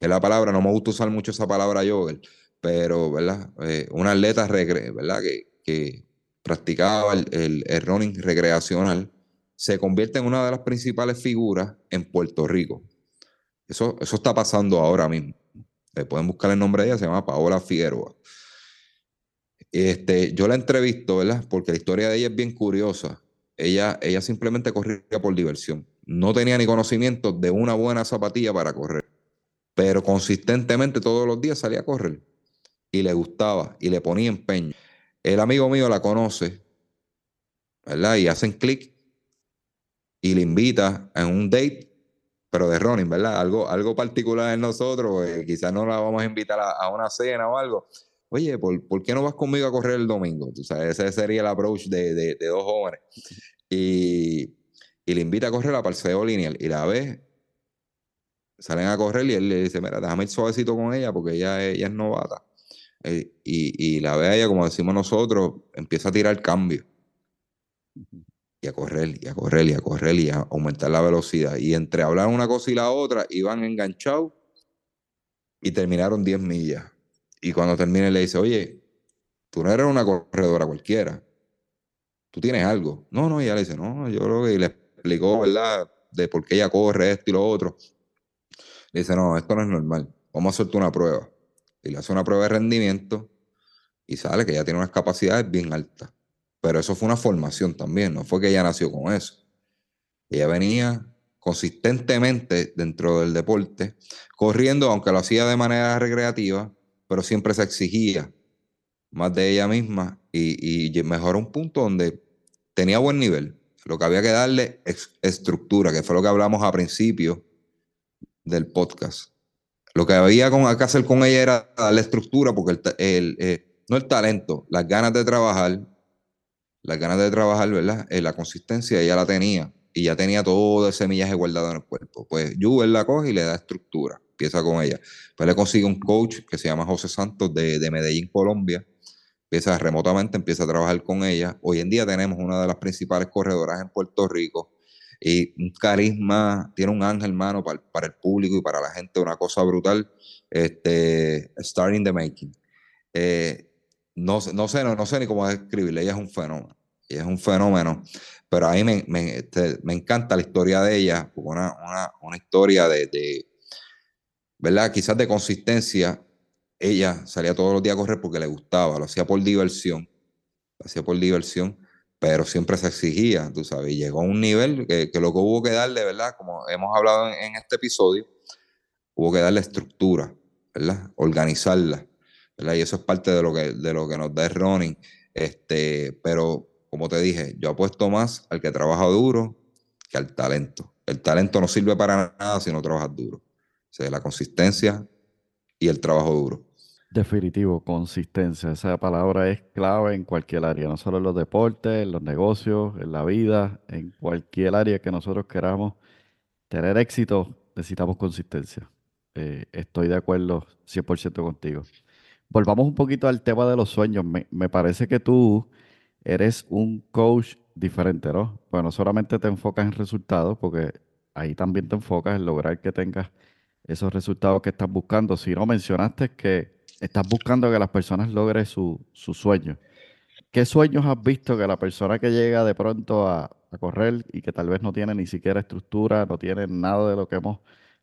es la palabra, no me gusta usar mucho esa palabra jogger, pero, ¿verdad? Eh, atleta, ¿verdad? Que, practicaba el, running recreacional, se convierte en una de las principales figuras en Puerto Rico. Eso, eso está pasando ahora mismo pueden buscar el nombre de ella, se llama Paola Figueroa. Este, yo la entrevisto, ¿verdad? Porque la historia de ella es bien curiosa. Ella, ella simplemente corría por diversión. No tenía ni conocimiento de una buena zapatilla para correr. Pero consistentemente todos los días salía a correr. Y le gustaba y le ponía empeño. El amigo mío la conoce, ¿verdad? Y hacen clic y le invita en un date pero de running, ¿verdad? Algo, algo particular en nosotros, eh, quizás no la vamos a invitar a, una cena o algo. Oye, ¿por, ¿por, qué no vas conmigo a correr el domingo? Tú sabes, ese sería el approach de, de, dos jóvenes. Y, y, le invita a correr a Parceo Lineal y la ve, salen a correr y él le dice, mira, déjame ir suavecito con ella porque ella, ella es novata. Eh, y, y, la ve a ella, como decimos nosotros, empieza a tirar cambio y a correr, y a correr, y a correr, y a aumentar la velocidad. Y entre hablar una cosa y la otra, iban enganchados y terminaron 10 millas. Y cuando termine le dice, oye, tú no eres una corredora cualquiera. Tú tienes algo. No, no, y ella le dice, no, yo creo que le explicó, ¿verdad? De por qué ella corre esto y lo otro. Le dice, no, esto no es normal. Vamos a hacerte una prueba. Y le hace una prueba de rendimiento y sale que ella tiene unas capacidades bien altas. Pero eso fue una formación también, no fue que ella nació con eso. Ella venía consistentemente dentro del deporte, corriendo, aunque lo hacía de manera recreativa, pero siempre se exigía más de ella misma y, y mejoró un punto donde tenía buen nivel. Lo que había que darle es estructura, que fue lo que hablamos a principio del podcast. Lo que había que hacer con ella era darle estructura, porque el, eh, no el talento, las ganas de trabajar, las ganas de trabajar, ¿verdad? Eh, la consistencia ella la tenía y ya tenía todo ese millaje guardado en el cuerpo. Pues Juve la coge y le da estructura, empieza con ella. Pues le consigue un coach que se llama José Santos de, de Medellín, Colombia. Empieza remotamente, empieza a trabajar con ella. Hoy en día tenemos una de las principales corredoras en Puerto Rico y un carisma, tiene un ángel, hermano, para, el público y para la gente, una cosa brutal. Este, starting the making. Eh, no, no, sé, no, sé ni cómo describirle, ella es un fenómeno. Ella es un fenómeno, pero a mí me, me, este, me encanta la historia de ella, una, una, una historia de, de, ¿verdad? Quizás de consistencia. Ella salía todos los días a correr porque le gustaba, lo hacía por diversión, lo hacía por diversión pero siempre se exigía, tú sabes, llegó a un nivel que, que, lo que hubo que darle, ¿verdad? Como hemos hablado en, en, este episodio, hubo que darle estructura, ¿verdad? Organizarla, ¿verdad? Y eso es parte de lo que, de lo que nos da el running, este, pero como te dije, yo apuesto más al que trabaja duro que al talento. El talento no sirve para nada si no trabajas duro. O sea, la consistencia y el trabajo duro. Definitivo, consistencia. Esa palabra es clave en cualquier área, no solo en los deportes, en los negocios, en la vida, en cualquier área que nosotros queramos tener éxito, necesitamos consistencia. Eh, estoy de acuerdo 100% contigo. Volvamos un poquito al tema de los sueños. Me, me, parece que tú eres un coach diferente, ¿no? Pues no solamente te enfocas en resultados, porque ahí también te enfocas en lograr que tengas esos resultados que estás buscando, sino mencionaste que estás buscando que las personas logren su, su sueño. ¿Qué sueños has visto que la persona que llega de pronto a, correr y que tal vez no tiene ni siquiera estructura, no tiene nada de lo que hemos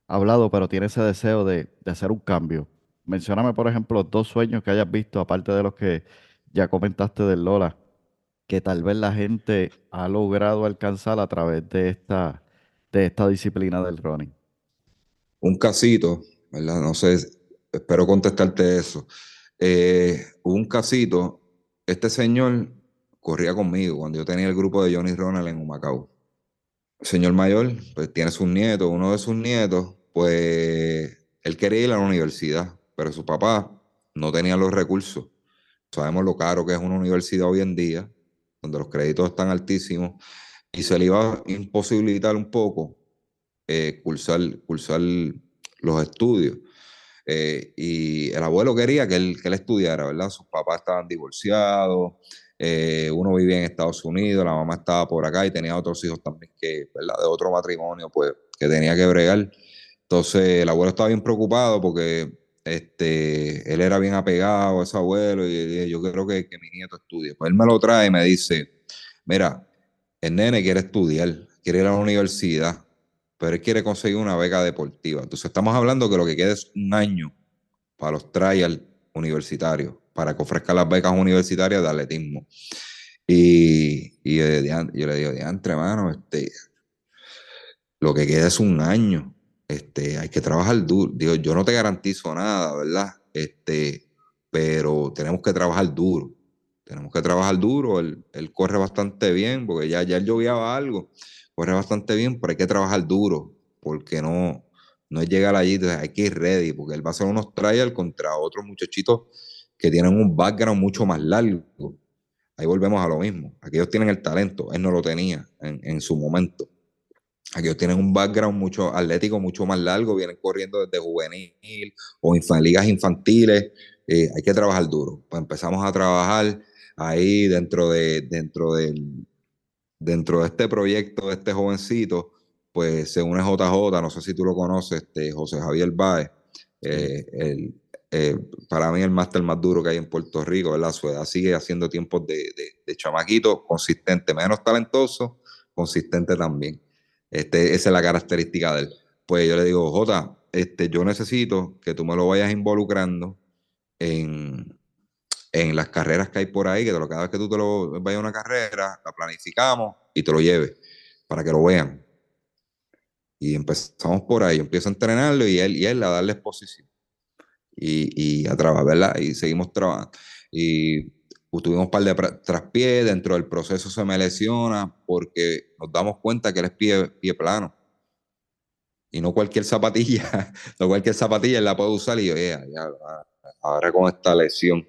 hablado, pero tiene ese deseo de, de hacer un cambio? Mencióname, por ejemplo, dos sueños que hayas visto, aparte de los que ya comentaste del Lola, que tal vez la gente ha logrado alcanzar a través de esta, de esta disciplina del running. Un casito, ¿verdad? No sé, espero contestarte eso. Eh, un casito, este señor corría conmigo cuando yo tenía el grupo de Johnny Ronald en Humacao. El señor mayor, pues tiene sus nietos, uno de sus nietos, pues él quería ir a la universidad, pero su papá no tenía los recursos. Sabemos lo caro que es una universidad hoy en día, donde los créditos están altísimos, y se le iba a imposibilitar un poco eh, cursar, cursar los estudios. Eh, y el abuelo quería que él, que él estudiara, ¿verdad? Sus papás estaban divorciados, eh, uno vivía en Estados Unidos, la mamá estaba por acá y tenía otros hijos también que, ¿verdad? De otro matrimonio, pues, que tenía que bregar. Entonces, el abuelo estaba bien preocupado porque este, él era bien apegado a ese abuelo y, y yo creo que, que mi nieto estudie. Pues él me lo trae y me dice, mira, el nene quiere estudiar, quiere ir a la universidad pero él quiere conseguir una beca deportiva. Entonces estamos hablando que lo que queda es un año para los trials universitarios, para que ofrezca las becas universitarias de atletismo. Y, y yo, yo, le digo, de entre hermano, este, lo que queda es un año. Este, hay que trabajar duro. Digo, yo no te garantizo nada, ¿verdad? Este, pero tenemos que trabajar duro. Tenemos que trabajar duro. Él, él corre bastante bien, porque ya, ya él lloviaba algo corre bastante bien, pero hay que trabajar duro, porque no, no es llegar allí, hay que ir ready, porque él va a hacer unos trials contra otros muchachitos que tienen un background mucho más largo. Ahí volvemos a lo mismo. Aquellos tienen el talento, él no lo tenía en, en su momento. Aquellos tienen un background mucho atlético, mucho más largo, vienen corriendo desde juvenil o en ligas infantiles. Eh, hay que trabajar duro. Pues empezamos a trabajar ahí dentro, de, dentro del, dentro de este proyecto de este jovencito, pues se une JJ, no sé si tú lo conoces, este, José Javier Baez, eh, el, eh, para mí el máster más duro que hay en Puerto Rico, ¿verdad? Su edad sigue haciendo tiempos de, de, chamaquito, consistente, menos talentoso, consistente también. Este, esa es la característica de él. Pues yo le digo, Jota, este, yo necesito que tú me lo vayas involucrando en, en las carreras que hay por ahí, que cada vez que tú te lo vayas a una carrera, la planificamos y te lo lleves para que lo vean. Y empezamos por ahí, empiezo a entrenarlo y él, y él a darle exposición. Y, y a trabajar, ¿verdad? Y seguimos trabajando. Y tuvimos un par de traspiés, dentro del proceso se me lesiona porque nos damos cuenta que él es pie, pie plano. Y no cualquier zapatilla, [laughs] no cualquier zapatilla él la puede usar y yo, ya, ahora con esta lesión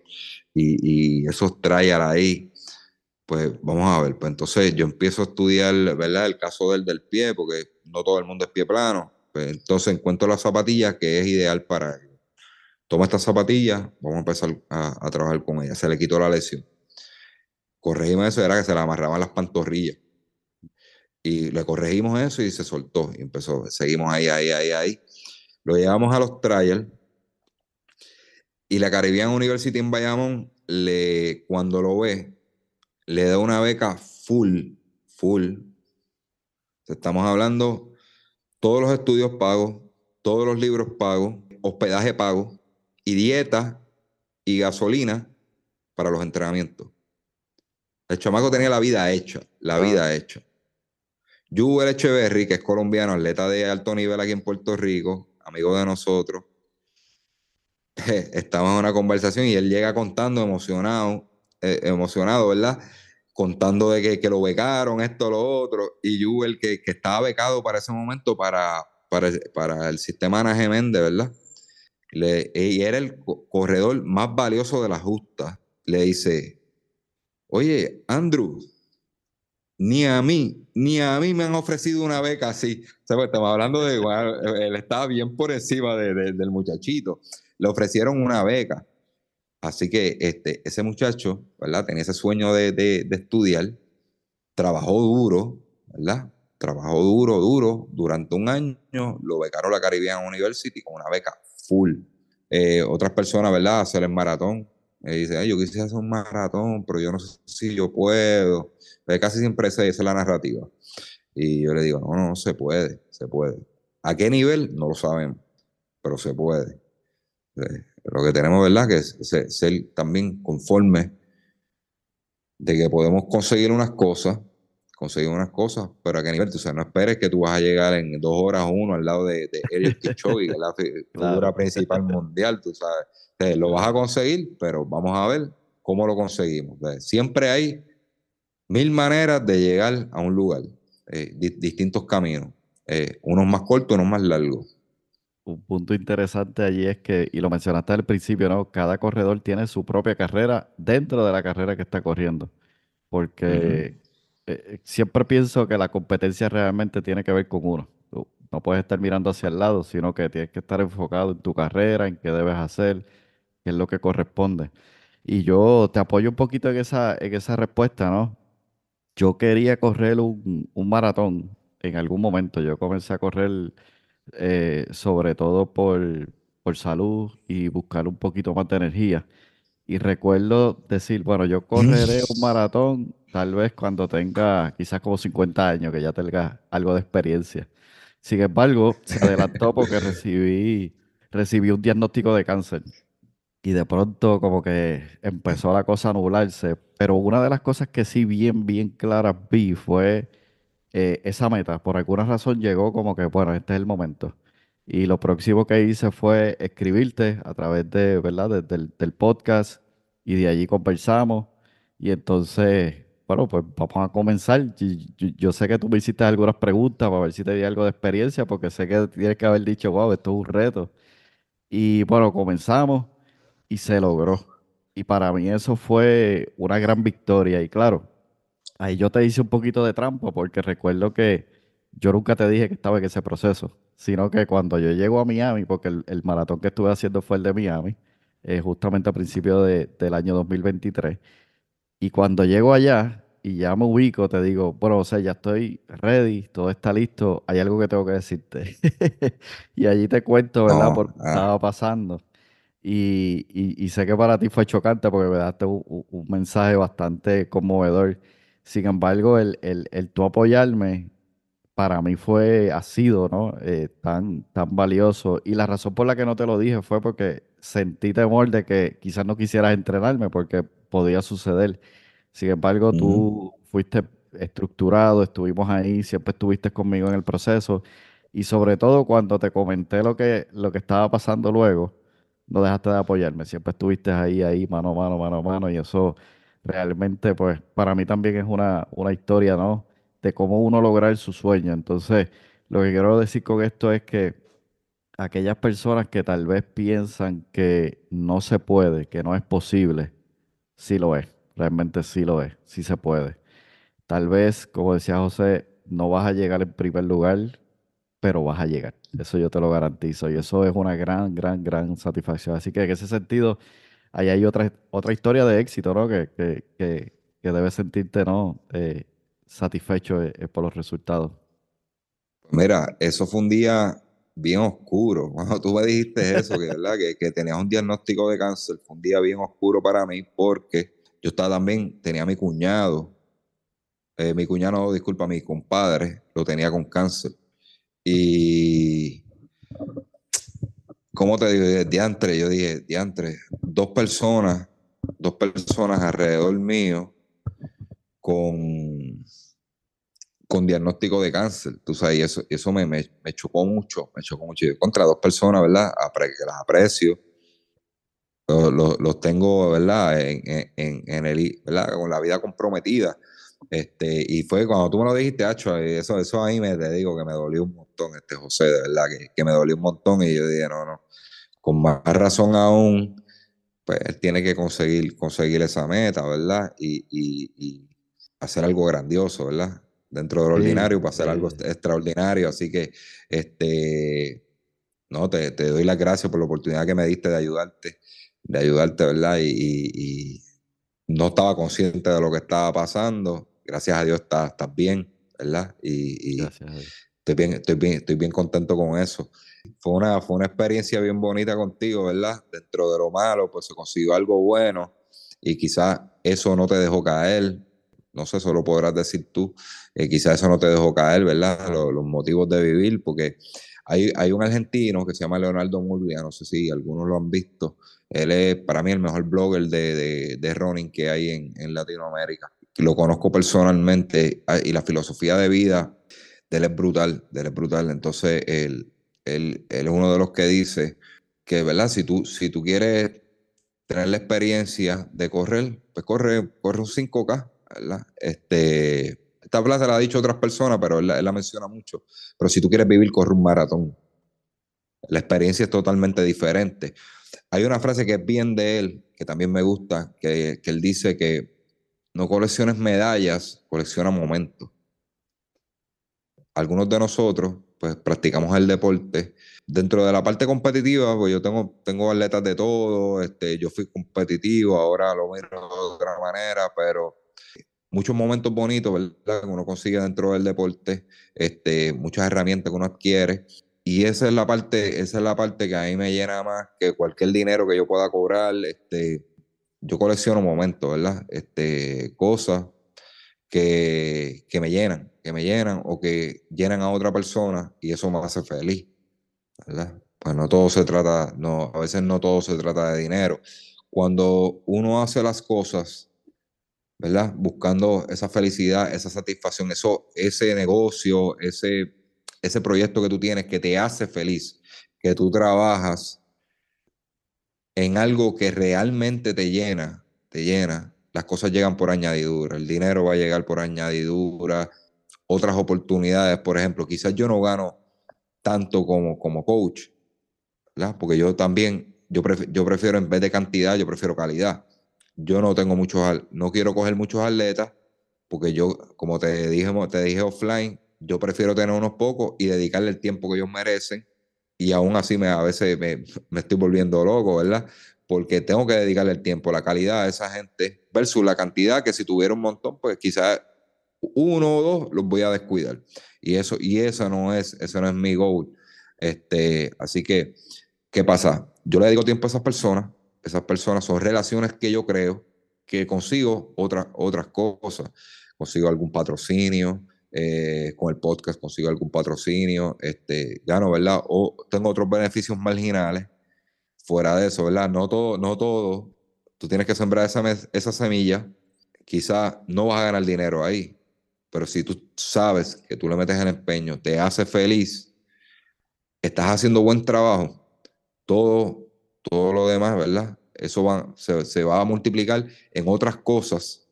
y, esos trials ahí, pues vamos a ver, pues entonces yo empiezo a estudiar, ¿verdad? El caso del del pie, porque no todo el mundo es pie plano. Pues entonces encuentro la zapatilla que es ideal para él. Toma esta zapatilla, vamos a empezar a, a trabajar con ella. Se le quitó la lesión. Corregimos eso, era que se le amarraban las pantorrillas. Y le corregimos eso y se soltó. Y empezó, seguimos ahí, ahí, ahí, ahí. Lo llevamos a los trials. Y la Caribbean University en Bayamón, le, cuando lo ve, le da una beca full, full. Estamos hablando todos los estudios pagos, todos los libros pagos, hospedaje pago y dieta y gasolina para los entrenamientos. El chamaco tenía la vida hecha, la vida hecha. Juber Echeverry, que es colombiano, atleta de alto nivel aquí en Puerto Rico, amigo de nosotros, [laughs] estamos en una conversación y él llega contando emocionado, eh, emocionado, ¿verdad? Contando de que, que, lo becaron, esto, lo otro, y Juber, que, que estaba becado para ese momento para, para, para el sistema Ana Geméndez, ¿verdad? Le, y era el corredor más valioso de la justa. Le dice, oye, Andrew, ni a mí, ni a mí me han ofrecido una beca así. O sea, pues, estamos hablando de, bueno, él estaba bien por encima de, de, del muchachito. Le ofrecieron una beca. Así que este, ese muchacho, ¿verdad? Tenía ese sueño de, de, estudiar, trabajó duro, ¿verdad? Trabajó duro, duro, durante un año, lo becaron la Caribbean University con una beca full. Eh, otras personas, ¿verdad? Hacer el maratón. Eh, dice, Ay, yo quisiera hacer un maratón, pero yo no sé si yo puedo. Casi siempre esa es la narrativa. Y yo le digo, no, no, no se puede, se puede. ¿A qué nivel? No lo sabemos, pero se puede. Eh, lo que tenemos, ¿verdad? Que es ser, también conforme de que podemos conseguir unas cosas, conseguir unas cosas, pero a qué nivel, o sea, no esperes que tú vas a llegar en dos horas uno al lado de, de Eric Kipchoge, [laughs] que es la figura claro. principal mundial, tú sabes. Lo vas a conseguir, pero vamos a ver cómo lo conseguimos. Siempre hay mil maneras de llegar a un lugar, eh, di distintos caminos, eh, unos más cortos, unos más largos. Un punto interesante allí es que, y lo mencionaste al principio, ¿no? Cada corredor tiene su propia carrera dentro de la carrera que está corriendo. Porque uh -huh. eh, siempre pienso que la competencia realmente tiene que ver con uno. Tú no puedes estar mirando hacia el lado, sino que tienes que estar enfocado en tu carrera, en qué debes hacer, qué es lo que corresponde. Y yo te apoyo un poquito en esa, en esa respuesta, ¿no? Yo quería correr un, un maratón en algún momento. Yo comencé a correr eh, sobre todo por, por salud y buscar un poquito más de energía. Y recuerdo decir, bueno, yo correré un maratón tal vez cuando tenga quizás como 50 años, que ya tenga algo de experiencia. Sin embargo, se adelantó porque recibí, recibí un diagnóstico de cáncer. Y de pronto como que empezó la cosa a nublarse. Pero una de las cosas que sí bien, bien claras vi fue eh, esa meta. Por alguna razón llegó como que, bueno, este es el momento. Y lo próximo que hice fue escribirte a través de, ¿verdad? De, del, podcast y de allí conversamos. Y entonces, bueno, pues vamos a comenzar. Yo, yo, sé que tú me hiciste algunas preguntas para ver si te di algo de experiencia, porque sé que tienes que haber dicho, wow, esto es un reto. Y bueno, comenzamos y se logró. Y para mí eso fue una gran victoria. Y claro, ahí yo te hice un poquito de trampa porque recuerdo que yo nunca te dije que estaba en ese proceso, sino que cuando yo llego a Miami, porque el, el maratón que estuve haciendo fue el de Miami, eh, justamente a principios de, del año 2023, y cuando llego allá y ya me ubico, te digo, bueno, o sea, ya estoy ready, todo está listo, hay algo que tengo que decirte. [laughs] y allí te cuento, ¿verdad? No, por qué ah. estaba pasando. Y, y, y, sé que para ti fue chocante porque me daste un, un mensaje bastante conmovedor. Sin embargo, el, el, el tú apoyarme para mí fue, ha sido, ¿no? Eh, tan, tan valioso. Y la razón por la que no te lo dije fue porque sentí temor de que quizás no quisieras entrenarme porque podía suceder. Sin embargo, mm. tú fuiste estructurado, estuvimos ahí, siempre estuviste conmigo en el proceso. Y sobre todo cuando te comenté lo que, lo que estaba pasando luego, no dejaste de apoyarme, siempre estuviste ahí, ahí, mano a mano, mano a mano, y eso realmente, pues, para mí también es una, una historia, ¿no? De cómo uno lograr su sueño. Entonces, lo que quiero decir con esto es que aquellas personas que tal vez piensan que no se puede, que no es posible, sí lo es. realmente sí lo es, sí se puede. Tal vez, como decía José, no vas a llegar en primer lugar, pero vas a llegar. Eso yo te lo garantizo y eso es una gran, gran, gran satisfacción. Así que en ese sentido, ahí hay otra, otra historia de éxito, ¿no? Que, que, que, que debes sentirte, ¿no? Eh, satisfecho eh, eh, por los resultados. Mira, eso fue un día bien oscuro. [laughs] Cuando tú me dijiste eso, que, ¿verdad? que, que tenías un diagnóstico de cáncer, fue un día bien oscuro para mí porque yo estaba también, tenía a mi cuñado, mi cuñado, disculpa, mi compadre, lo tenía con cáncer. Y, ¿cómo te digo? Diantre, yo dije, diantre, dos personas, dos personas alrededor mío con con diagnóstico de cáncer, tú sabes, y eso, eso me, me, chocó mucho, me chocó mucho. Yo contra dos personas, ¿verdad? que las aprecio, los, los, tengo, ¿verdad? En, en, en, el, ¿verdad? Con la vida comprometida. Este, y fue cuando tú me lo dijiste, Hacho, eso, eso ahí me te digo que me dolió un montón, este José, de verdad, que, que me dolió un montón. Y yo dije, no, no, con más razón aún, pues él tiene que conseguir, conseguir esa meta, ¿verdad? Y, y, y hacer algo grandioso, ¿verdad? dentro del ordinario para hacer algo extraordinario. Así que, este, no, te, te, doy las gracias por la oportunidad que me diste de ayudarte, de ayudarte, ¿verdad? Y, no estaba consciente de lo que estaba pasando. Gracias a Dios estás, estás bien, ¿verdad? Y, estoy, bien, estoy, bien, estoy bien contento con eso. Fue una, fue una experiencia bien bonita contigo, ¿verdad? Dentro de lo malo, pues se consiguió algo bueno y quizás eso no te dejó caer, no sé, solo podrás decir tú, eh, quizás eso no te dejó caer, ¿verdad? Los, motivos de vivir, porque hay, hay, un argentino que se llama Leonardo Murvia, no sé si algunos lo han visto, él es para mí el mejor blogger de, de, de running que hay en, en, Latinoamérica. Lo conozco personalmente ah, y la filosofía de vida de él es brutal, de él es brutal. Entonces, él, él, él es uno de los que dice que, ¿verdad? Si tú, si tú quieres tener la experiencia de correr, pues corre, corre un 5K, este, esta plaza la ha dicho otras personas, pero él, la menciona mucho. Pero si tú quieres vivir, corre un maratón. La experiencia es totalmente diferente. Hay una frase que es bien de él, que también me gusta, que, que él dice que no colecciones medallas, colecciona momentos. Algunos de nosotros, pues practicamos el deporte. Dentro de la parte competitiva, pues yo tengo, tengo atletas de todo, este, yo fui competitivo, ahora lo miro de otra manera, pero muchos momentos bonitos, ¿verdad? Que uno consigue dentro del deporte, este, muchas herramientas que uno adquiere. Y esa es la parte, esa es la parte que a mí me llena más que cualquier dinero que yo pueda cobrar. Este, yo colecciono momentos, ¿verdad? Este, cosas que, que me llenan, que me llenan o que llenan a otra persona y eso me hace feliz, ¿verdad? Pues no todo se trata, no, a veces no todo se trata de dinero. Cuando uno hace las cosas ¿verdad? Buscando esa felicidad, esa satisfacción, eso, ese negocio, ese, ese proyecto que tú tienes que te hace feliz, que tú trabajas en algo que realmente te llena, te llena, las cosas llegan por añadidura, el dinero va a llegar por añadidura, otras oportunidades, por ejemplo, quizás yo no gano tanto como, como coach, ¿verdad? Porque yo también, yo, yo prefiero en vez de cantidad, yo prefiero calidad yo no tengo muchos, no quiero coger muchos atletas, porque yo, como te dije, te dije offline, yo prefiero tener unos pocos y dedicarle el tiempo que ellos merecen. Y aún así me, a veces me, me estoy volviendo loco, ¿verdad? Porque tengo que dedicarle el tiempo, la calidad a esa gente versus la cantidad que si tuviera un montón, pues quizás uno o dos los voy a descuidar. Y eso, y eso no es, eso no es mi goal. Este, así que, ¿qué pasa? Yo le dedico tiempo a esas personas, esas personas son relaciones que yo creo que consigo otras otras cosas. Consigo algún patrocinio, eh, con el podcast consigo algún patrocinio, este, no ¿verdad? O tengo otros beneficios marginales fuera de eso, ¿verdad? No todo, no todo. Tú tienes que sembrar esa, semilla. Quizás no vas a ganar dinero ahí, pero si tú sabes que tú le metes el empeño, te hace feliz, estás haciendo buen trabajo, todo todo lo demás, ¿verdad? Eso se, va a multiplicar en otras cosas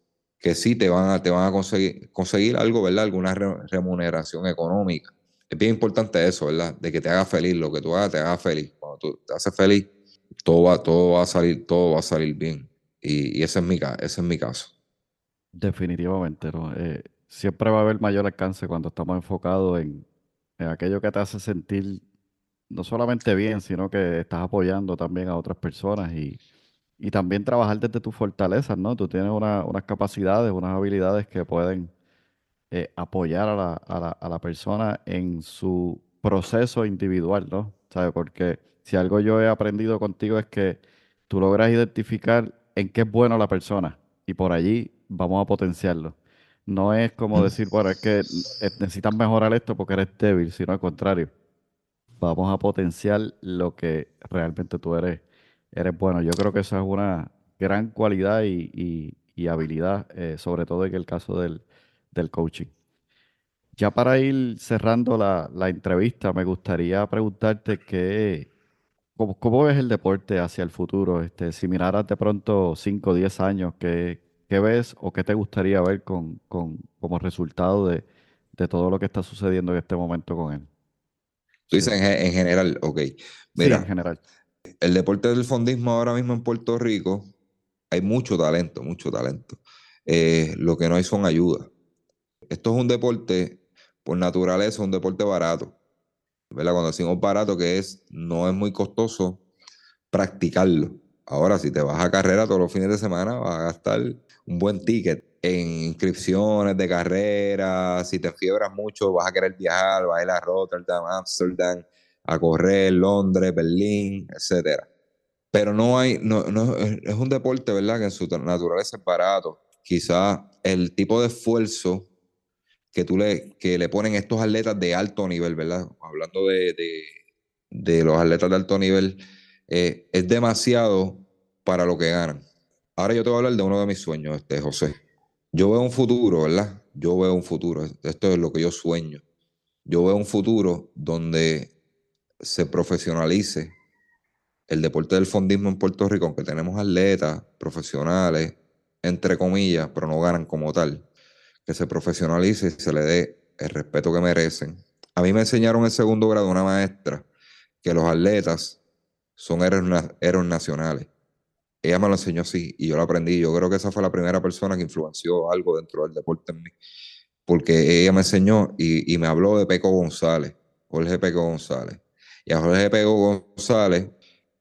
que sí te van a, te van a conseguir, conseguir algo, ¿verdad? Alguna remuneración económica. Es bien importante eso, ¿verdad? De que te haga feliz, lo que tú hagas te haga feliz. Cuando tú te haces feliz, todo va, todo va a salir, todo va a salir bien. Y, ese, es mi, ese es mi caso. Definitivamente. Eh, siempre va a haber mayor alcance cuando estamos enfocados en, en aquello que te hace sentir no solamente bien, sino que estás apoyando también a otras personas y, y también trabajar desde tus fortalezas, ¿no? Tú tienes una- unas capacidades, unas habilidades que pueden eh, apoyar a la, a la- a la persona en su proceso individual, ¿no? ¿Sabes? Porque si algo yo he aprendido contigo es que tú logras identificar en qué es bueno la persona y por allí vamos a potenciarlo. No es como decir, bueno, es que eh, necesitas mejorar esto porque eres débil, sino al contrario vamos a potenciar lo que realmente tú eres, eres bueno. Yo creo que esa es una gran cualidad y, y- y habilidad, eh, sobre todo en el caso del, del coaching. Ya para ir cerrando la, la entrevista, me gustaría preguntarte qué, cómo, cómo ves el deporte hacia el futuro. Este, si miraras de pronto 5 o 10 años, ¿qué, qué ves o qué te gustaría ver con, con- como resultado de, de todo lo que está sucediendo en este momento con él? Tú dices en, en general, ok. Sí, en Mira, general. El deporte del fondismo ahora mismo en Puerto Rico, hay mucho talento, mucho talento. Eh, lo que no hay son ayudas. Esto es un deporte, por naturaleza, un deporte barato. ¿Verdad? Cuando decimos barato, que es, no es muy costoso practicarlo. Ahora, si te vas a carrera todos los fines de semana, vas a gastar un buen ticket en inscripciones de carrera. Si te fiebras mucho, vas a querer viajar, vas a ir a Rotterdam, Amsterdam, a correr, Londres, Berlín, etcétera. Pero no hay, no, no, es un deporte, ¿verdad? Que en su naturaleza es barato. Quizás el tipo de esfuerzo que tú le, que le ponen estos atletas de alto nivel, ¿verdad? Hablando de, de, de los atletas de alto nivel, eh, es demasiado para lo que ganan. Ahora yo te voy a hablar de uno de mis sueños, este, José. Yo veo un futuro, ¿verdad? Yo veo un futuro. Esto es lo que yo sueño. Yo veo un futuro donde se profesionalice el deporte del fondismo en Puerto Rico, aunque tenemos atletas profesionales, entre comillas, pero no ganan como tal, que se profesionalice y se le dé el respeto que merecen. A mí me enseñaron en segundo grado una maestra que los atletas son héroes, na- héroes nacionales. Ella me lo enseñó así y yo lo aprendí. Yo creo que esa fue la primera persona que influenció algo dentro del deporte en mí, porque ella me enseñó y, y me habló de Peco González, Jorge Peco González. Y a Jorge Peco González,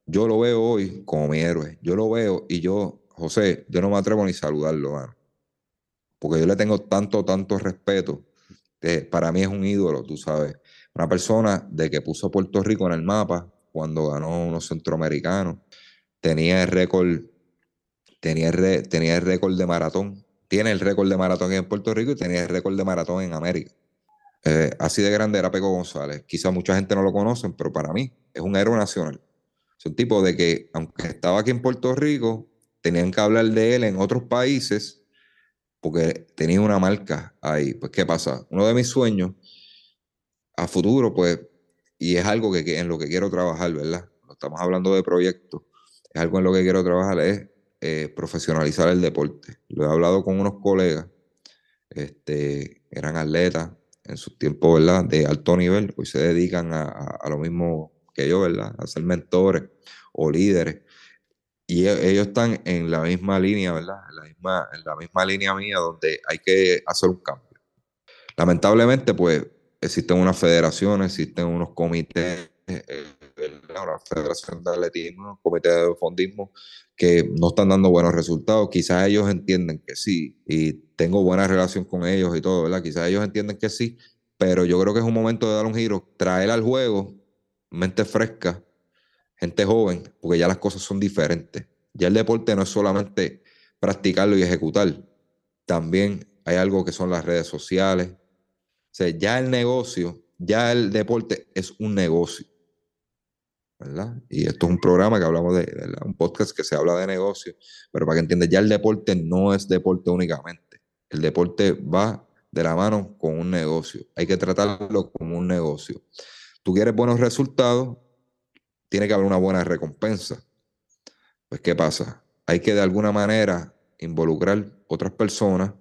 yo lo veo hoy como mi héroe. Yo lo veo y yo, José, yo no me atrevo ni saludarlo, mano. Porque yo le tengo tanto, tanto respeto. que para mí es un ídolo, tú sabes. Una persona de que puso a Puerto Rico en el mapa cuando ganó unos centroamericanos. Tenía el récord, tenía el, tenía el récord de maratón. Tiene el récord de maratón en Puerto Rico y tenía el récord de maratón en América. Eh, así de grande era Peco González. Quizá mucha gente no lo conoce, pero para mí es un héroe nacional. Es un tipo de que, aunque estaba aquí en Puerto Rico, tenían que hablar de él en otros países porque tenía una marca ahí. Pues, ¿qué pasa? Uno de mis sueños a futuro, pues, y es algo que, en lo que quiero trabajar, ¿verdad? Cuando estamos hablando de proyectos, es algo en lo que quiero trabajar, es eh, profesionalizar el deporte. Lo he hablado con unos colegas, este, eran atletas en su tiempo, ¿verdad? De alto nivel, hoy se dedican a, a- a lo mismo que yo, ¿verdad? A ser mentores o líderes. Y e- ellos están en la misma línea, ¿verdad? En la misma, en la misma línea mía donde hay que hacer un cambio. Lamentablemente, pues, existen unas federaciones, existen unos comités, eh, ¿verdad? una federación de atletismo, un comité de fondismo, que no están dando buenos resultados. Quizás ellos entienden que sí, y tengo buena relación con ellos y todo, ¿verdad? Quizás ellos entienden que sí, pero yo creo que es un momento de dar un giro, traer al juego mente fresca, gente joven, porque ya las cosas son diferentes. Ya el deporte no es solamente practicarlo y ejecutar, también hay algo que son las redes sociales. O sea, ya el negocio, ya el deporte es un negocio. Y esto es un programa que hablamos de, un podcast que se habla de negocio, pero para que entiendas, ya el deporte no es deporte únicamente. El deporte va de la mano con un negocio. Hay que tratarlo como un negocio. Tú quieres buenos resultados, tiene que haber una buena recompensa. Pues, ¿qué pasa? Hay que de alguna manera involucrar otras personas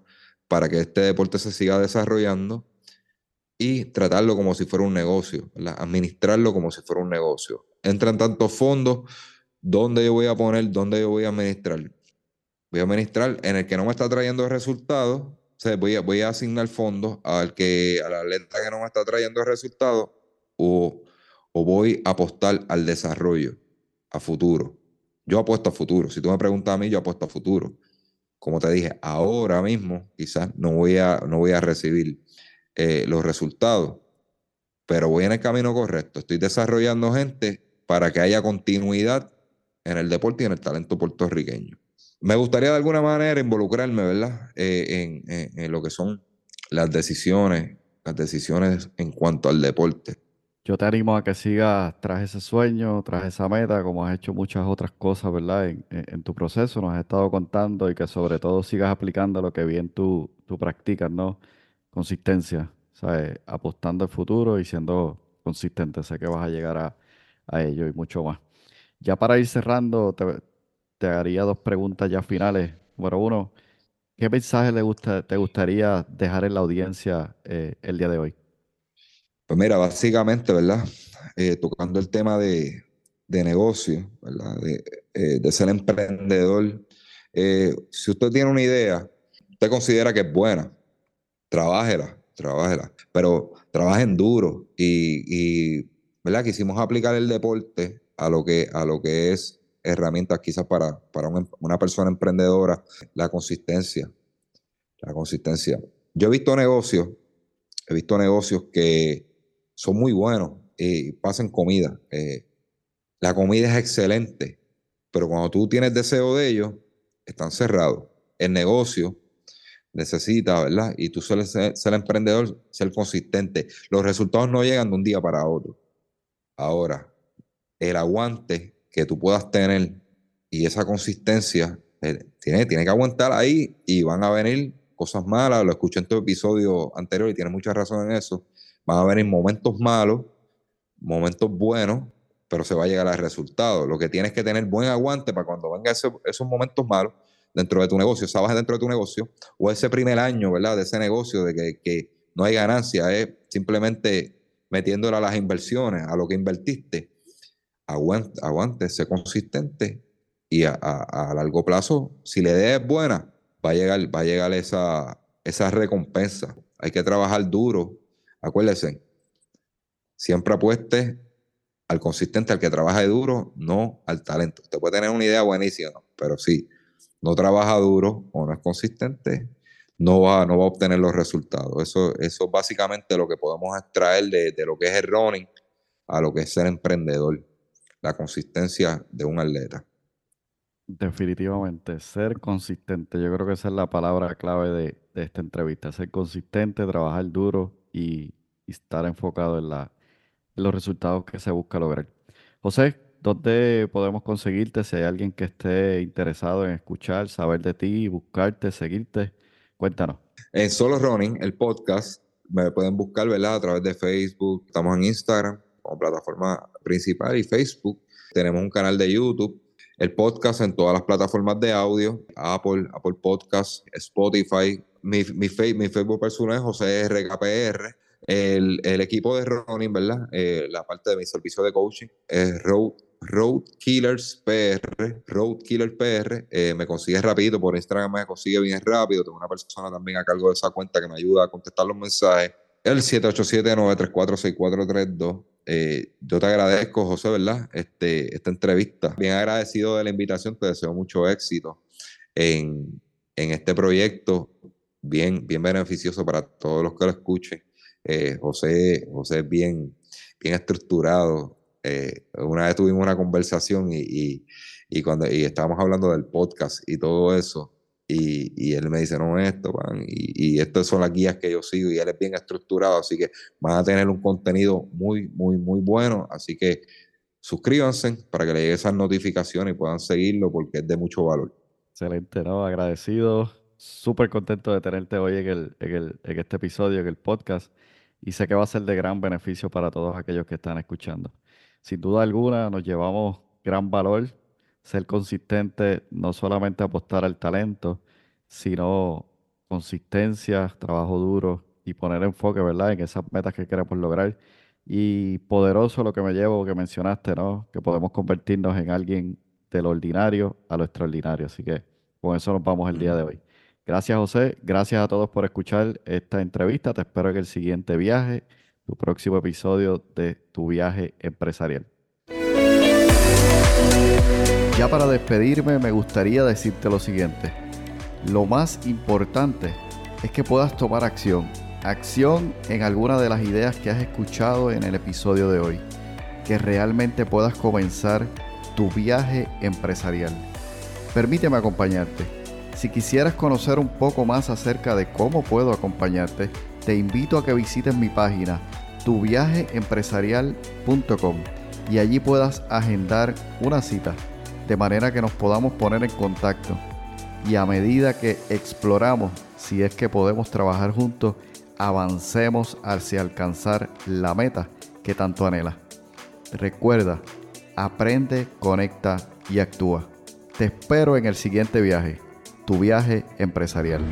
para que este deporte se siga desarrollando y tratarlo como si fuera un negocio, administrarlo como si fuera un negocio. Entran tantos fondos, ¿dónde yo voy a poner, dónde yo voy a administrar? voy a administrar en el que no me está trayendo resultados, voy a, voy a asignar fondos al que, a la atleta que no me está trayendo resultados o, o voy a apostar al desarrollo, a futuro. Yo apuesto a futuro. Si tú me preguntas a mí, yo apuesto a futuro. Como te dije, ahora mismo quizás no voy a, no voy a recibir eh, los resultados, pero voy en el camino correcto. Estoy desarrollando gente para que haya continuidad en el deporte y en el talento puertorriqueño. Me gustaría de alguna manera involucrarme, ¿verdad? Eh, en, lo que son las decisiones, las decisiones en cuanto al deporte. Yo te animo a que sigas tras ese sueño, tras esa meta, como has hecho muchas otras cosas, ¿verdad? En, tu proceso nos has estado contando y que sobre todo sigas aplicando lo que bien tú, tú practicas, ¿no? Consistencia, ¿sabes? Apostando al futuro y siendo consistente. Sé que vas a llegar a, a ello y mucho más. Ya para ir cerrando, te, te haría dos preguntas ya finales. Número uno, ¿qué mensaje le gusta, te gustaría dejar en la audiencia eh, el día de hoy? Pues mira, básicamente, ¿verdad? Eh, tocando el tema de, negocio, ¿verdad? De, eh, ser emprendedor. si usted tiene una idea, usted considera que es buena, trabájela, trabájela, pero trabajen duro y, y ¿verdad? Quisimos aplicar el deporte a lo que, a lo que es herramientas quizás para, para em, una persona emprendedora, la consistencia. La consistencia. Yo he visto negocios, he visto negocios que son muy buenos y pasan comida. Eh, la comida es excelente, pero cuando tú tienes deseo de ellos, están cerrados. El negocio necesita, ¿verdad? Y tú sueles ser, emprendedor, ser consistente. Los resultados no llegan de un día para otro. Ahora, el aguante que tú puedas tener y esa consistencia eh, tiene, que aguantar ahí y van a venir cosas malas. Lo escuché en tu episodio anterior y tiene mucha razón en eso. Van a venir momentos malos, momentos buenos, pero se va a llegar al resultado. Lo que tienes que tener buen aguante para cuando vengan esos momentos malos dentro de tu negocio, sabes dentro de tu negocio, o ese primer año, ¿verdad? De ese negocio, de que, no hay ganancia, es simplemente metiéndole a las inversiones, a lo que invertiste aguante, aguante, sé consistente y a, largo plazo, si la idea es buena, va a llegar, va a llegar esa, esa recompensa. Hay que trabajar duro. Acuérdense, siempre apueste al consistente, al que trabaja duro, no al talento. Usted puede tener una idea buenísima, pero si no trabaja duro o no es consistente, no va, no va a obtener los resultados. Eso, eso es básicamente lo que podemos extraer de, de lo que es el running a lo que es ser emprendedor la consistencia de un atleta. Definitivamente, ser consistente. Yo creo que esa es la palabra clave de, esta entrevista. Ser consistente, trabajar duro y, estar enfocado en, la, en los resultados que se busca lograr. José, ¿dónde podemos conseguirte? Si hay alguien que esté interesado en escuchar, saber de ti, buscarte, seguirte, cuéntanos. En Solo Running, el podcast, me pueden buscar, ¿verdad? A través de Facebook, estamos en Instagram, como plataforma principal y Facebook. Tenemos un canal de YouTube, el podcast en todas las plataformas de audio, Apple, Apple Podcast, Spotify. Mi, mi, mi Facebook personal es José RKPR. El, el equipo de running, ¿verdad? Eh, la parte de mi servicio de coaching es Road, Road Killers PR, Road Killer PR. Eh, me consigue rápido, por Instagram me consigue bien rápido. Tengo una persona también a cargo de esa cuenta que me ayuda a contestar los mensajes. El 787-934-6432. Eh, yo te agradezco, José, ¿verdad? Este, esta entrevista. Bien agradecido de la invitación, te deseo mucho éxito en, este proyecto, bien, bien beneficioso para todos los que lo escuchen. Eh, José, José es bien, bien estructurado. Eh, una vez tuvimos una conversación y, cuando y estábamos hablando del podcast y todo eso, y, él me dice, no, esto, y, estas son las guías que yo sigo y él es bien estructurado, así que van a tener un contenido muy, muy, muy bueno, así que suscríbanse para que le lleguen esas notificaciones y puedan seguirlo porque es de mucho valor. Excelente, ¿no? Agradecido, súper contento de tenerte hoy en, el, en, el, en este episodio, en el podcast, y sé que va a ser de gran beneficio para todos aquellos que están escuchando. Sin duda alguna, nos llevamos gran valor ser consistente, no solamente apostar al talento, sino consistencia, trabajo duro y poner enfoque, ¿verdad?, en esas metas que queremos lograr. Y poderoso lo que me llevo, que mencionaste, ¿no? Que podemos convertirnos en alguien de lo ordinario a lo extraordinario. Así que con eso nos vamos el día de hoy. Gracias José, gracias a todos por escuchar esta entrevista. Te espero en el siguiente viaje, tu próximo episodio de tu viaje empresarial. Ya para despedirme me gustaría decirte lo siguiente. Lo más importante es que puedas tomar acción. Acción en alguna de las ideas que has escuchado en el episodio de hoy. Que realmente puedas comenzar tu viaje empresarial. Permíteme acompañarte. Si quisieras conocer un poco más acerca de cómo puedo acompañarte, te invito a que visites mi página tuviajeempresarial.com y allí puedas agendar una cita de manera que nos podamos poner en contacto y a medida que exploramos si es que podemos trabajar juntos, avancemos hacia alcanzar la meta que tanto anhela. Recuerda, aprende, conecta y actúa. Te espero en el siguiente viaje, tu viaje empresarial.